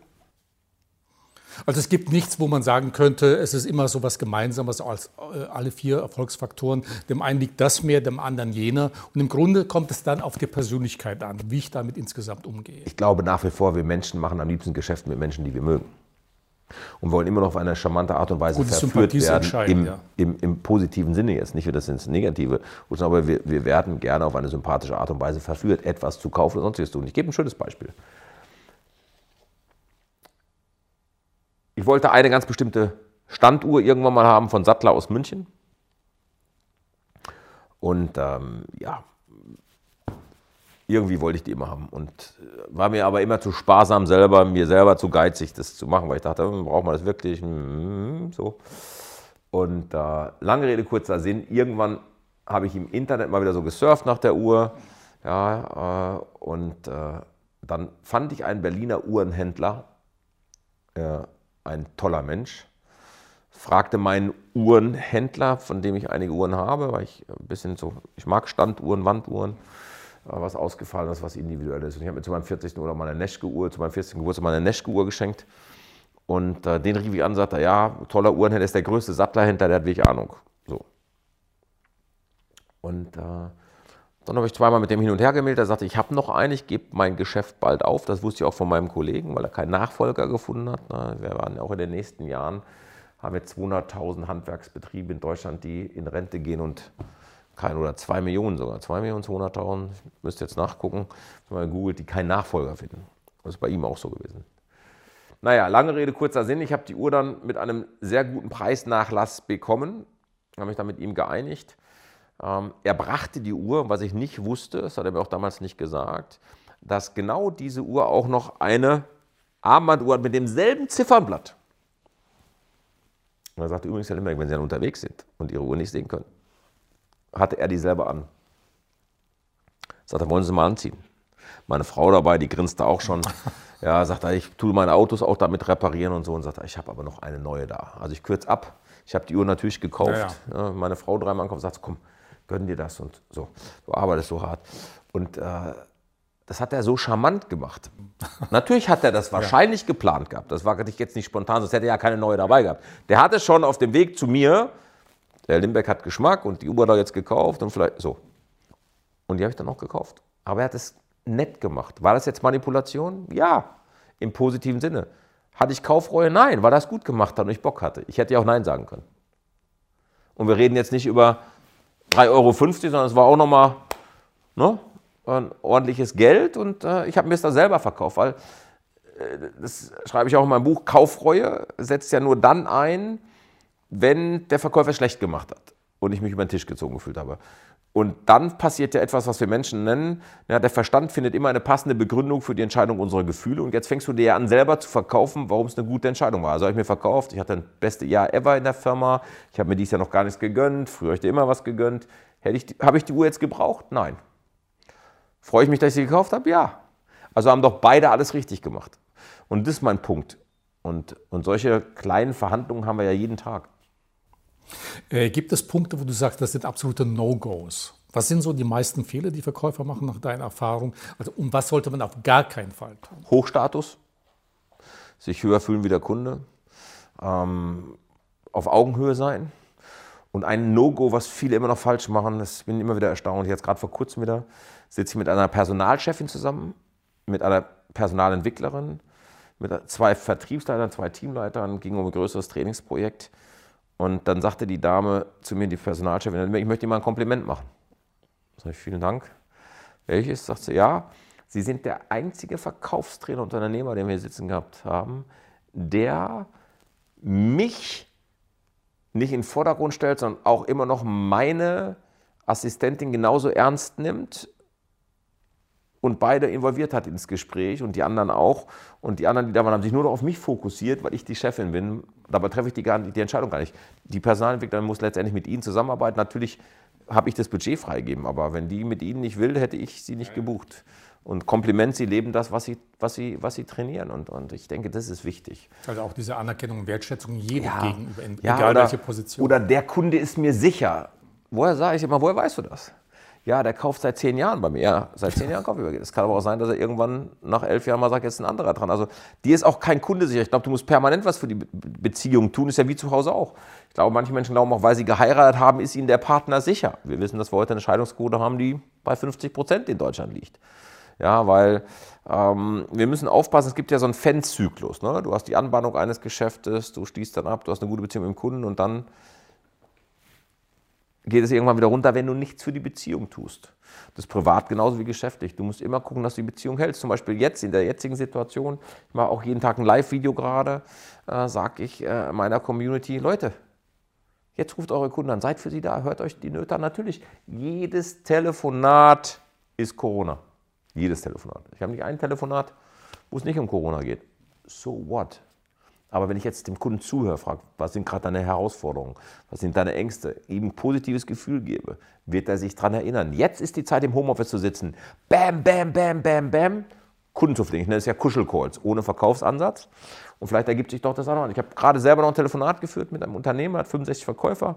Also es gibt nichts, wo man sagen könnte, es ist immer so was Gemeinsames als äh, alle vier Erfolgsfaktoren. Dem einen liegt das mehr, dem anderen jener. Und im Grunde kommt es dann auf die Persönlichkeit an, wie ich damit insgesamt umgehe. Ich glaube nach wie vor, wir Menschen machen am liebsten Geschäfte mit Menschen, die wir mögen. Und wollen immer noch auf eine charmante Art und Weise Gute verführt werden. Im, ja. im, im, positiven Sinne jetzt, nicht das ins Negative. Aber wir, wir werden gerne auf eine sympathische Art und Weise verführt, etwas zu kaufen oder sonstiges tun. Ich gebe ein schönes Beispiel. Ich wollte eine ganz bestimmte Standuhr irgendwann mal haben von Sattler aus München. Und ähm, ja, irgendwie wollte ich die immer haben und äh, war mir aber immer zu sparsam selber, mir selber zu geizig, das zu machen, weil ich dachte, hm, braucht man das wirklich? Hm, so. Und äh, lange Rede, kurzer Sinn, irgendwann habe ich im Internet mal wieder so gesurft nach der Uhr. Ja, äh, und äh, dann fand ich einen Berliner Uhrenhändler, äh, ein toller Mensch, fragte meinen Uhrenhändler, von dem ich einige Uhren habe, weil ich ein bisschen so, ich mag Standuhren, Wanduhren was ausgefallen ist, was individuell ist. Und ich habe mir zu meinem 40. Urlaub mal eine Neschke-Uhr, zu meinem 40. Geburtstag mal eine Neschke-Uhr geschenkt. Und äh, den rief ich an sagte, ja, toller Uhrenhändler, ist der größte Sattlerhändler, der hat wenig Ahnung. So. Und äh, Dann habe ich zweimal mit dem hin und her gemeldet. Er sagte, ich habe noch einen, ich gebe mein Geschäft bald auf. Das wusste ich auch von meinem Kollegen, weil er keinen Nachfolger gefunden hat. Wir waren auch in den nächsten Jahren, haben wir 200.000 Handwerksbetriebe in Deutschland, die in Rente gehen und kein oder zwei Millionen sogar, zwei Millionen 200.000, müsst ihr jetzt nachgucken, man googelt, die keinen Nachfolger finden. Das ist bei ihm auch so gewesen. Naja, lange Rede, kurzer Sinn. Ich habe die Uhr dann mit einem sehr guten Preisnachlass bekommen, habe mich dann mit ihm geeinigt. Ähm, er brachte die Uhr, was ich nicht wusste, das hat er mir auch damals nicht gesagt, dass genau diese Uhr auch noch eine Armbanduhr hat mit demselben Ziffernblatt. Und er sagte übrigens, Herr Limberg, wenn Sie dann unterwegs sind und Ihre Uhr nicht sehen können, hatte er dieselbe an. Sagte, wollen Sie mal anziehen? Meine Frau dabei, die grinste auch schon. Ja, sagt er, ich tue meine Autos auch damit reparieren und so. Und sagt er, ich habe aber noch eine neue da. Also ich kürze ab. Ich habe die Uhr natürlich gekauft. Ja, ja. Meine Frau dreimal ankommt und sagt, komm, gönn dir das und so. Du arbeitest so hart. Und äh, das hat er so charmant gemacht. Natürlich hat er das wahrscheinlich ja. geplant gehabt. Das war jetzt nicht spontan, sonst hätte er ja keine neue dabei gehabt. Der hatte schon auf dem Weg zu mir der Limbeck hat Geschmack und die Uber da jetzt gekauft und vielleicht so. Und die habe ich dann auch gekauft. Aber er hat es nett gemacht. War das jetzt Manipulation? Ja, im positiven Sinne. Hatte ich Kaufreue? Nein, weil er es gut gemacht hat und ich Bock hatte. Ich hätte ja auch Nein sagen können. Und wir reden jetzt nicht über 3,50 Euro, sondern es war auch nochmal ne, ein ordentliches Geld und äh, ich habe mir es da selber verkauft, weil, äh, das schreibe ich auch in meinem Buch, Kaufreue setzt ja nur dann ein, wenn der Verkäufer schlecht gemacht hat und ich mich über den Tisch gezogen gefühlt habe. Und dann passiert ja etwas, was wir Menschen nennen, ja, der Verstand findet immer eine passende Begründung für die Entscheidung unserer Gefühle. Und jetzt fängst du dir ja an, selber zu verkaufen, warum es eine gute Entscheidung war. Also habe ich mir verkauft, ich hatte das beste Jahr ever in der Firma, ich habe mir dieses Jahr noch gar nichts gegönnt, früher habe ich dir immer was gegönnt. ich, habe ich die Uhr jetzt gebraucht? Nein. Freue ich mich, dass ich sie gekauft habe? Ja. Also haben doch beide alles richtig gemacht. Und das ist mein Punkt. Und, und solche kleinen Verhandlungen haben wir ja jeden Tag. Äh, gibt es Punkte, wo du sagst, das sind absolute No-Gos? Was sind so die meisten Fehler, die Verkäufer machen nach deiner Erfahrung? Also um was sollte man auf gar keinen Fall tun? Hochstatus, sich höher fühlen wie der Kunde, ähm, auf Augenhöhe sein. Und ein No-Go, was viele immer noch falsch machen, das bin ich immer wieder erstaunt. Jetzt gerade vor kurzem wieder sitze ich mit einer Personalchefin zusammen, mit einer Personalentwicklerin, mit zwei Vertriebsleitern, zwei Teamleitern, ging um ein größeres Trainingsprojekt. Und dann sagte die Dame zu mir, die Personalchefin, ich möchte Ihnen mal ein Kompliment machen. Sag ich, vielen Dank. Welches? Sagt sie, ja, Sie sind der einzige Verkaufstrainer und Unternehmer, den wir hier sitzen gehabt haben, der mich nicht in den Vordergrund stellt, sondern auch immer noch meine Assistentin genauso ernst nimmt und beide involviert hat ins Gespräch und die anderen auch. Und die anderen, die da waren, haben sich nur noch auf mich fokussiert, weil ich die Chefin bin. Dabei treffe ich die, gar, die Entscheidung gar nicht. Die Personalentwicklerin muss letztendlich mit Ihnen zusammenarbeiten. Natürlich habe ich das Budget freigegeben, aber wenn die mit Ihnen nicht will, hätte ich sie nicht gebucht. Und Kompliment, sie leben das, was sie, was sie, was sie trainieren. Und, und ich denke, das ist wichtig. Also auch diese Anerkennung und Wertschätzung jedem ja, gegenüber, ja, egal oder, welche Position. Oder der Kunde ist mir sicher. Woher sage ich immer, woher weißt du das? Ja, der kauft seit zehn Jahren bei mir. Ja, seit zehn Jahren kaufe ich Es kann aber auch sein, dass er irgendwann nach elf Jahren mal sagt, jetzt ist ein anderer dran. Also dir ist auch kein Kunde sicher. Ich glaube, du musst permanent was für die Beziehung tun. Ist ja wie zu Hause auch. Ich glaube, manche Menschen glauben auch, weil sie geheiratet haben, ist ihnen der Partner sicher. Wir wissen, dass wir heute eine Scheidungsquote haben, die bei 50 Prozent in Deutschland liegt. Ja, weil ähm, wir müssen aufpassen, es gibt ja so einen Fanzyklus. Ne? Du hast die Anbahnung eines Geschäftes, du schließt dann ab, du hast eine gute Beziehung mit dem Kunden und dann geht es irgendwann wieder runter, wenn du nichts für die Beziehung tust. Das ist privat genauso wie geschäftlich. Du musst immer gucken, dass du die Beziehung hältst. Zum Beispiel jetzt, in der jetzigen Situation, ich mache auch jeden Tag ein Live-Video gerade, äh, sage ich äh, meiner Community, Leute, jetzt ruft eure Kunden an, seid für sie da, hört euch die Nöte an. Natürlich, jedes Telefonat ist Corona. Jedes Telefonat. Ich habe nicht ein Telefonat, wo es nicht um Corona geht. So what? Aber wenn ich jetzt dem Kunden zuhöre, frage, was sind gerade deine Herausforderungen, was sind deine Ängste, ihm ein positives Gefühl gebe, wird er sich daran erinnern. Jetzt ist die Zeit, im Homeoffice zu sitzen. Bam, bam, bam, bam, bam. Kunden zu pflegen. Ich nenne es ja Kuschelcalls, ohne Verkaufsansatz. Und vielleicht ergibt sich doch das andere. Ich habe gerade selber noch ein Telefonat geführt mit einem Unternehmer, hat 65 Verkäufer,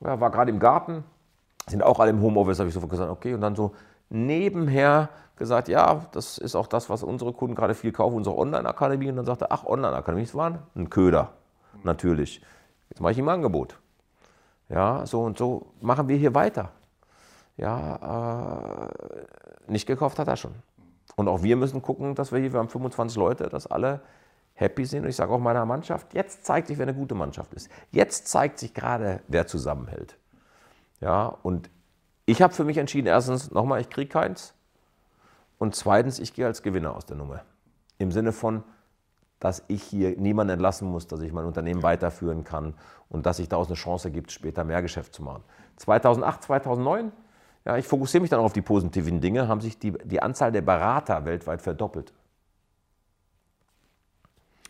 ja, war gerade im Garten, sind auch alle im Homeoffice, habe ich sofort gesagt, okay. Und dann so nebenher gesagt, ja, das ist auch das, was unsere Kunden gerade viel kaufen, unsere Online-Akademie. Und dann sagte er, ach, Online-Akademie, das war ein Köder, natürlich. Jetzt mache ich ihm ein Angebot. Ja, so und so machen wir hier weiter. ja, äh, nicht gekauft hat er schon. Und auch wir müssen gucken, dass wir hier, wir haben 25 Leute, dass alle happy sind. Und ich sage auch meiner Mannschaft, jetzt zeigt sich, wer eine gute Mannschaft ist. Jetzt zeigt sich gerade, wer zusammenhält. Ja, und ich habe für mich entschieden, erstens, nochmal, ich kriege keins. Und zweitens, ich gehe als Gewinner aus der Nummer. Im Sinne von, dass ich hier niemanden entlassen muss, dass ich mein Unternehmen weiterführen kann und dass sich daraus eine Chance gibt, später mehr Geschäft zu machen. 2008, 2009, ja, ich fokussiere mich dann auch auf die positiven Dinge, haben sich die, die Anzahl der Berater weltweit verdoppelt.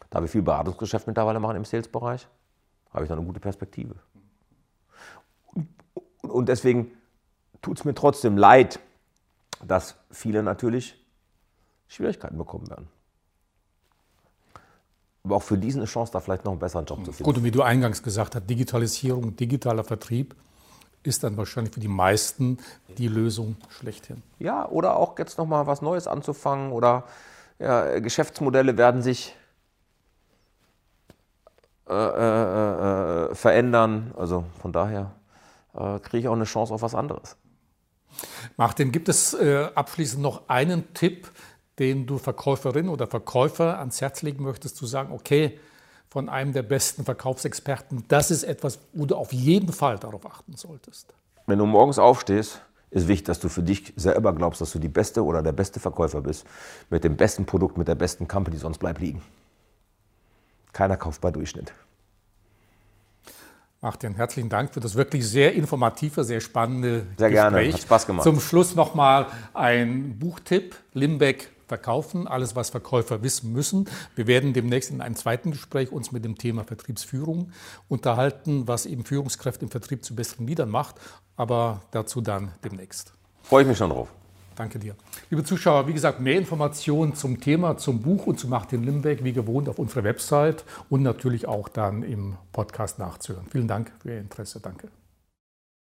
Da wir viel Beratungsgeschäft mittlerweile machen im Sales-Bereich, habe ich da eine gute Perspektive. Und deswegen tut es mir trotzdem leid, dass viele natürlich Schwierigkeiten bekommen werden aber auch für diesen eine Chance, da vielleicht noch einen besseren Job zu finden. Gut, und wie du eingangs gesagt hast, Digitalisierung, digitaler Vertrieb ist dann wahrscheinlich für die meisten die Lösung schlechthin. Ja, oder auch jetzt nochmal was Neues anzufangen oder ja, Geschäftsmodelle werden sich äh, äh, äh, verändern. Also von daher äh, kriege ich auch eine Chance auf was anderes. Martin, gibt es äh, abschließend noch einen Tipp, den du Verkäuferin oder Verkäufer ans Herz legen möchtest, zu sagen, okay, von einem der besten Verkaufsexperten, das ist etwas, wo du auf jeden Fall darauf achten solltest? Wenn du morgens aufstehst, ist wichtig, dass du für dich selber glaubst, dass du die beste oder der beste Verkäufer bist, mit dem besten Produkt, mit der besten Company, sonst bleib liegen. Keiner kauft bei Durchschnitt. Martin, herzlichen Dank für das wirklich sehr informative, sehr spannende sehr Gespräch. Sehr gerne, hat Spaß gemacht. Zum Schluss nochmal ein Buchtipp, Limbeck verkaufen, alles, was Verkäufer wissen müssen. Wir werden demnächst in einem zweiten Gespräch uns mit dem Thema Vertriebsführung unterhalten, was eben Führungskräfte im Vertrieb zu besseren Liedern macht, aber dazu dann demnächst. Freue ich mich schon drauf. Danke dir. Liebe Zuschauer, wie gesagt, mehr Informationen zum Thema, zum Buch und zu Martin Limbeck, wie gewohnt, auf unserer Website und natürlich auch dann im Podcast nachzuhören. Vielen Dank für Ihr Interesse. Danke.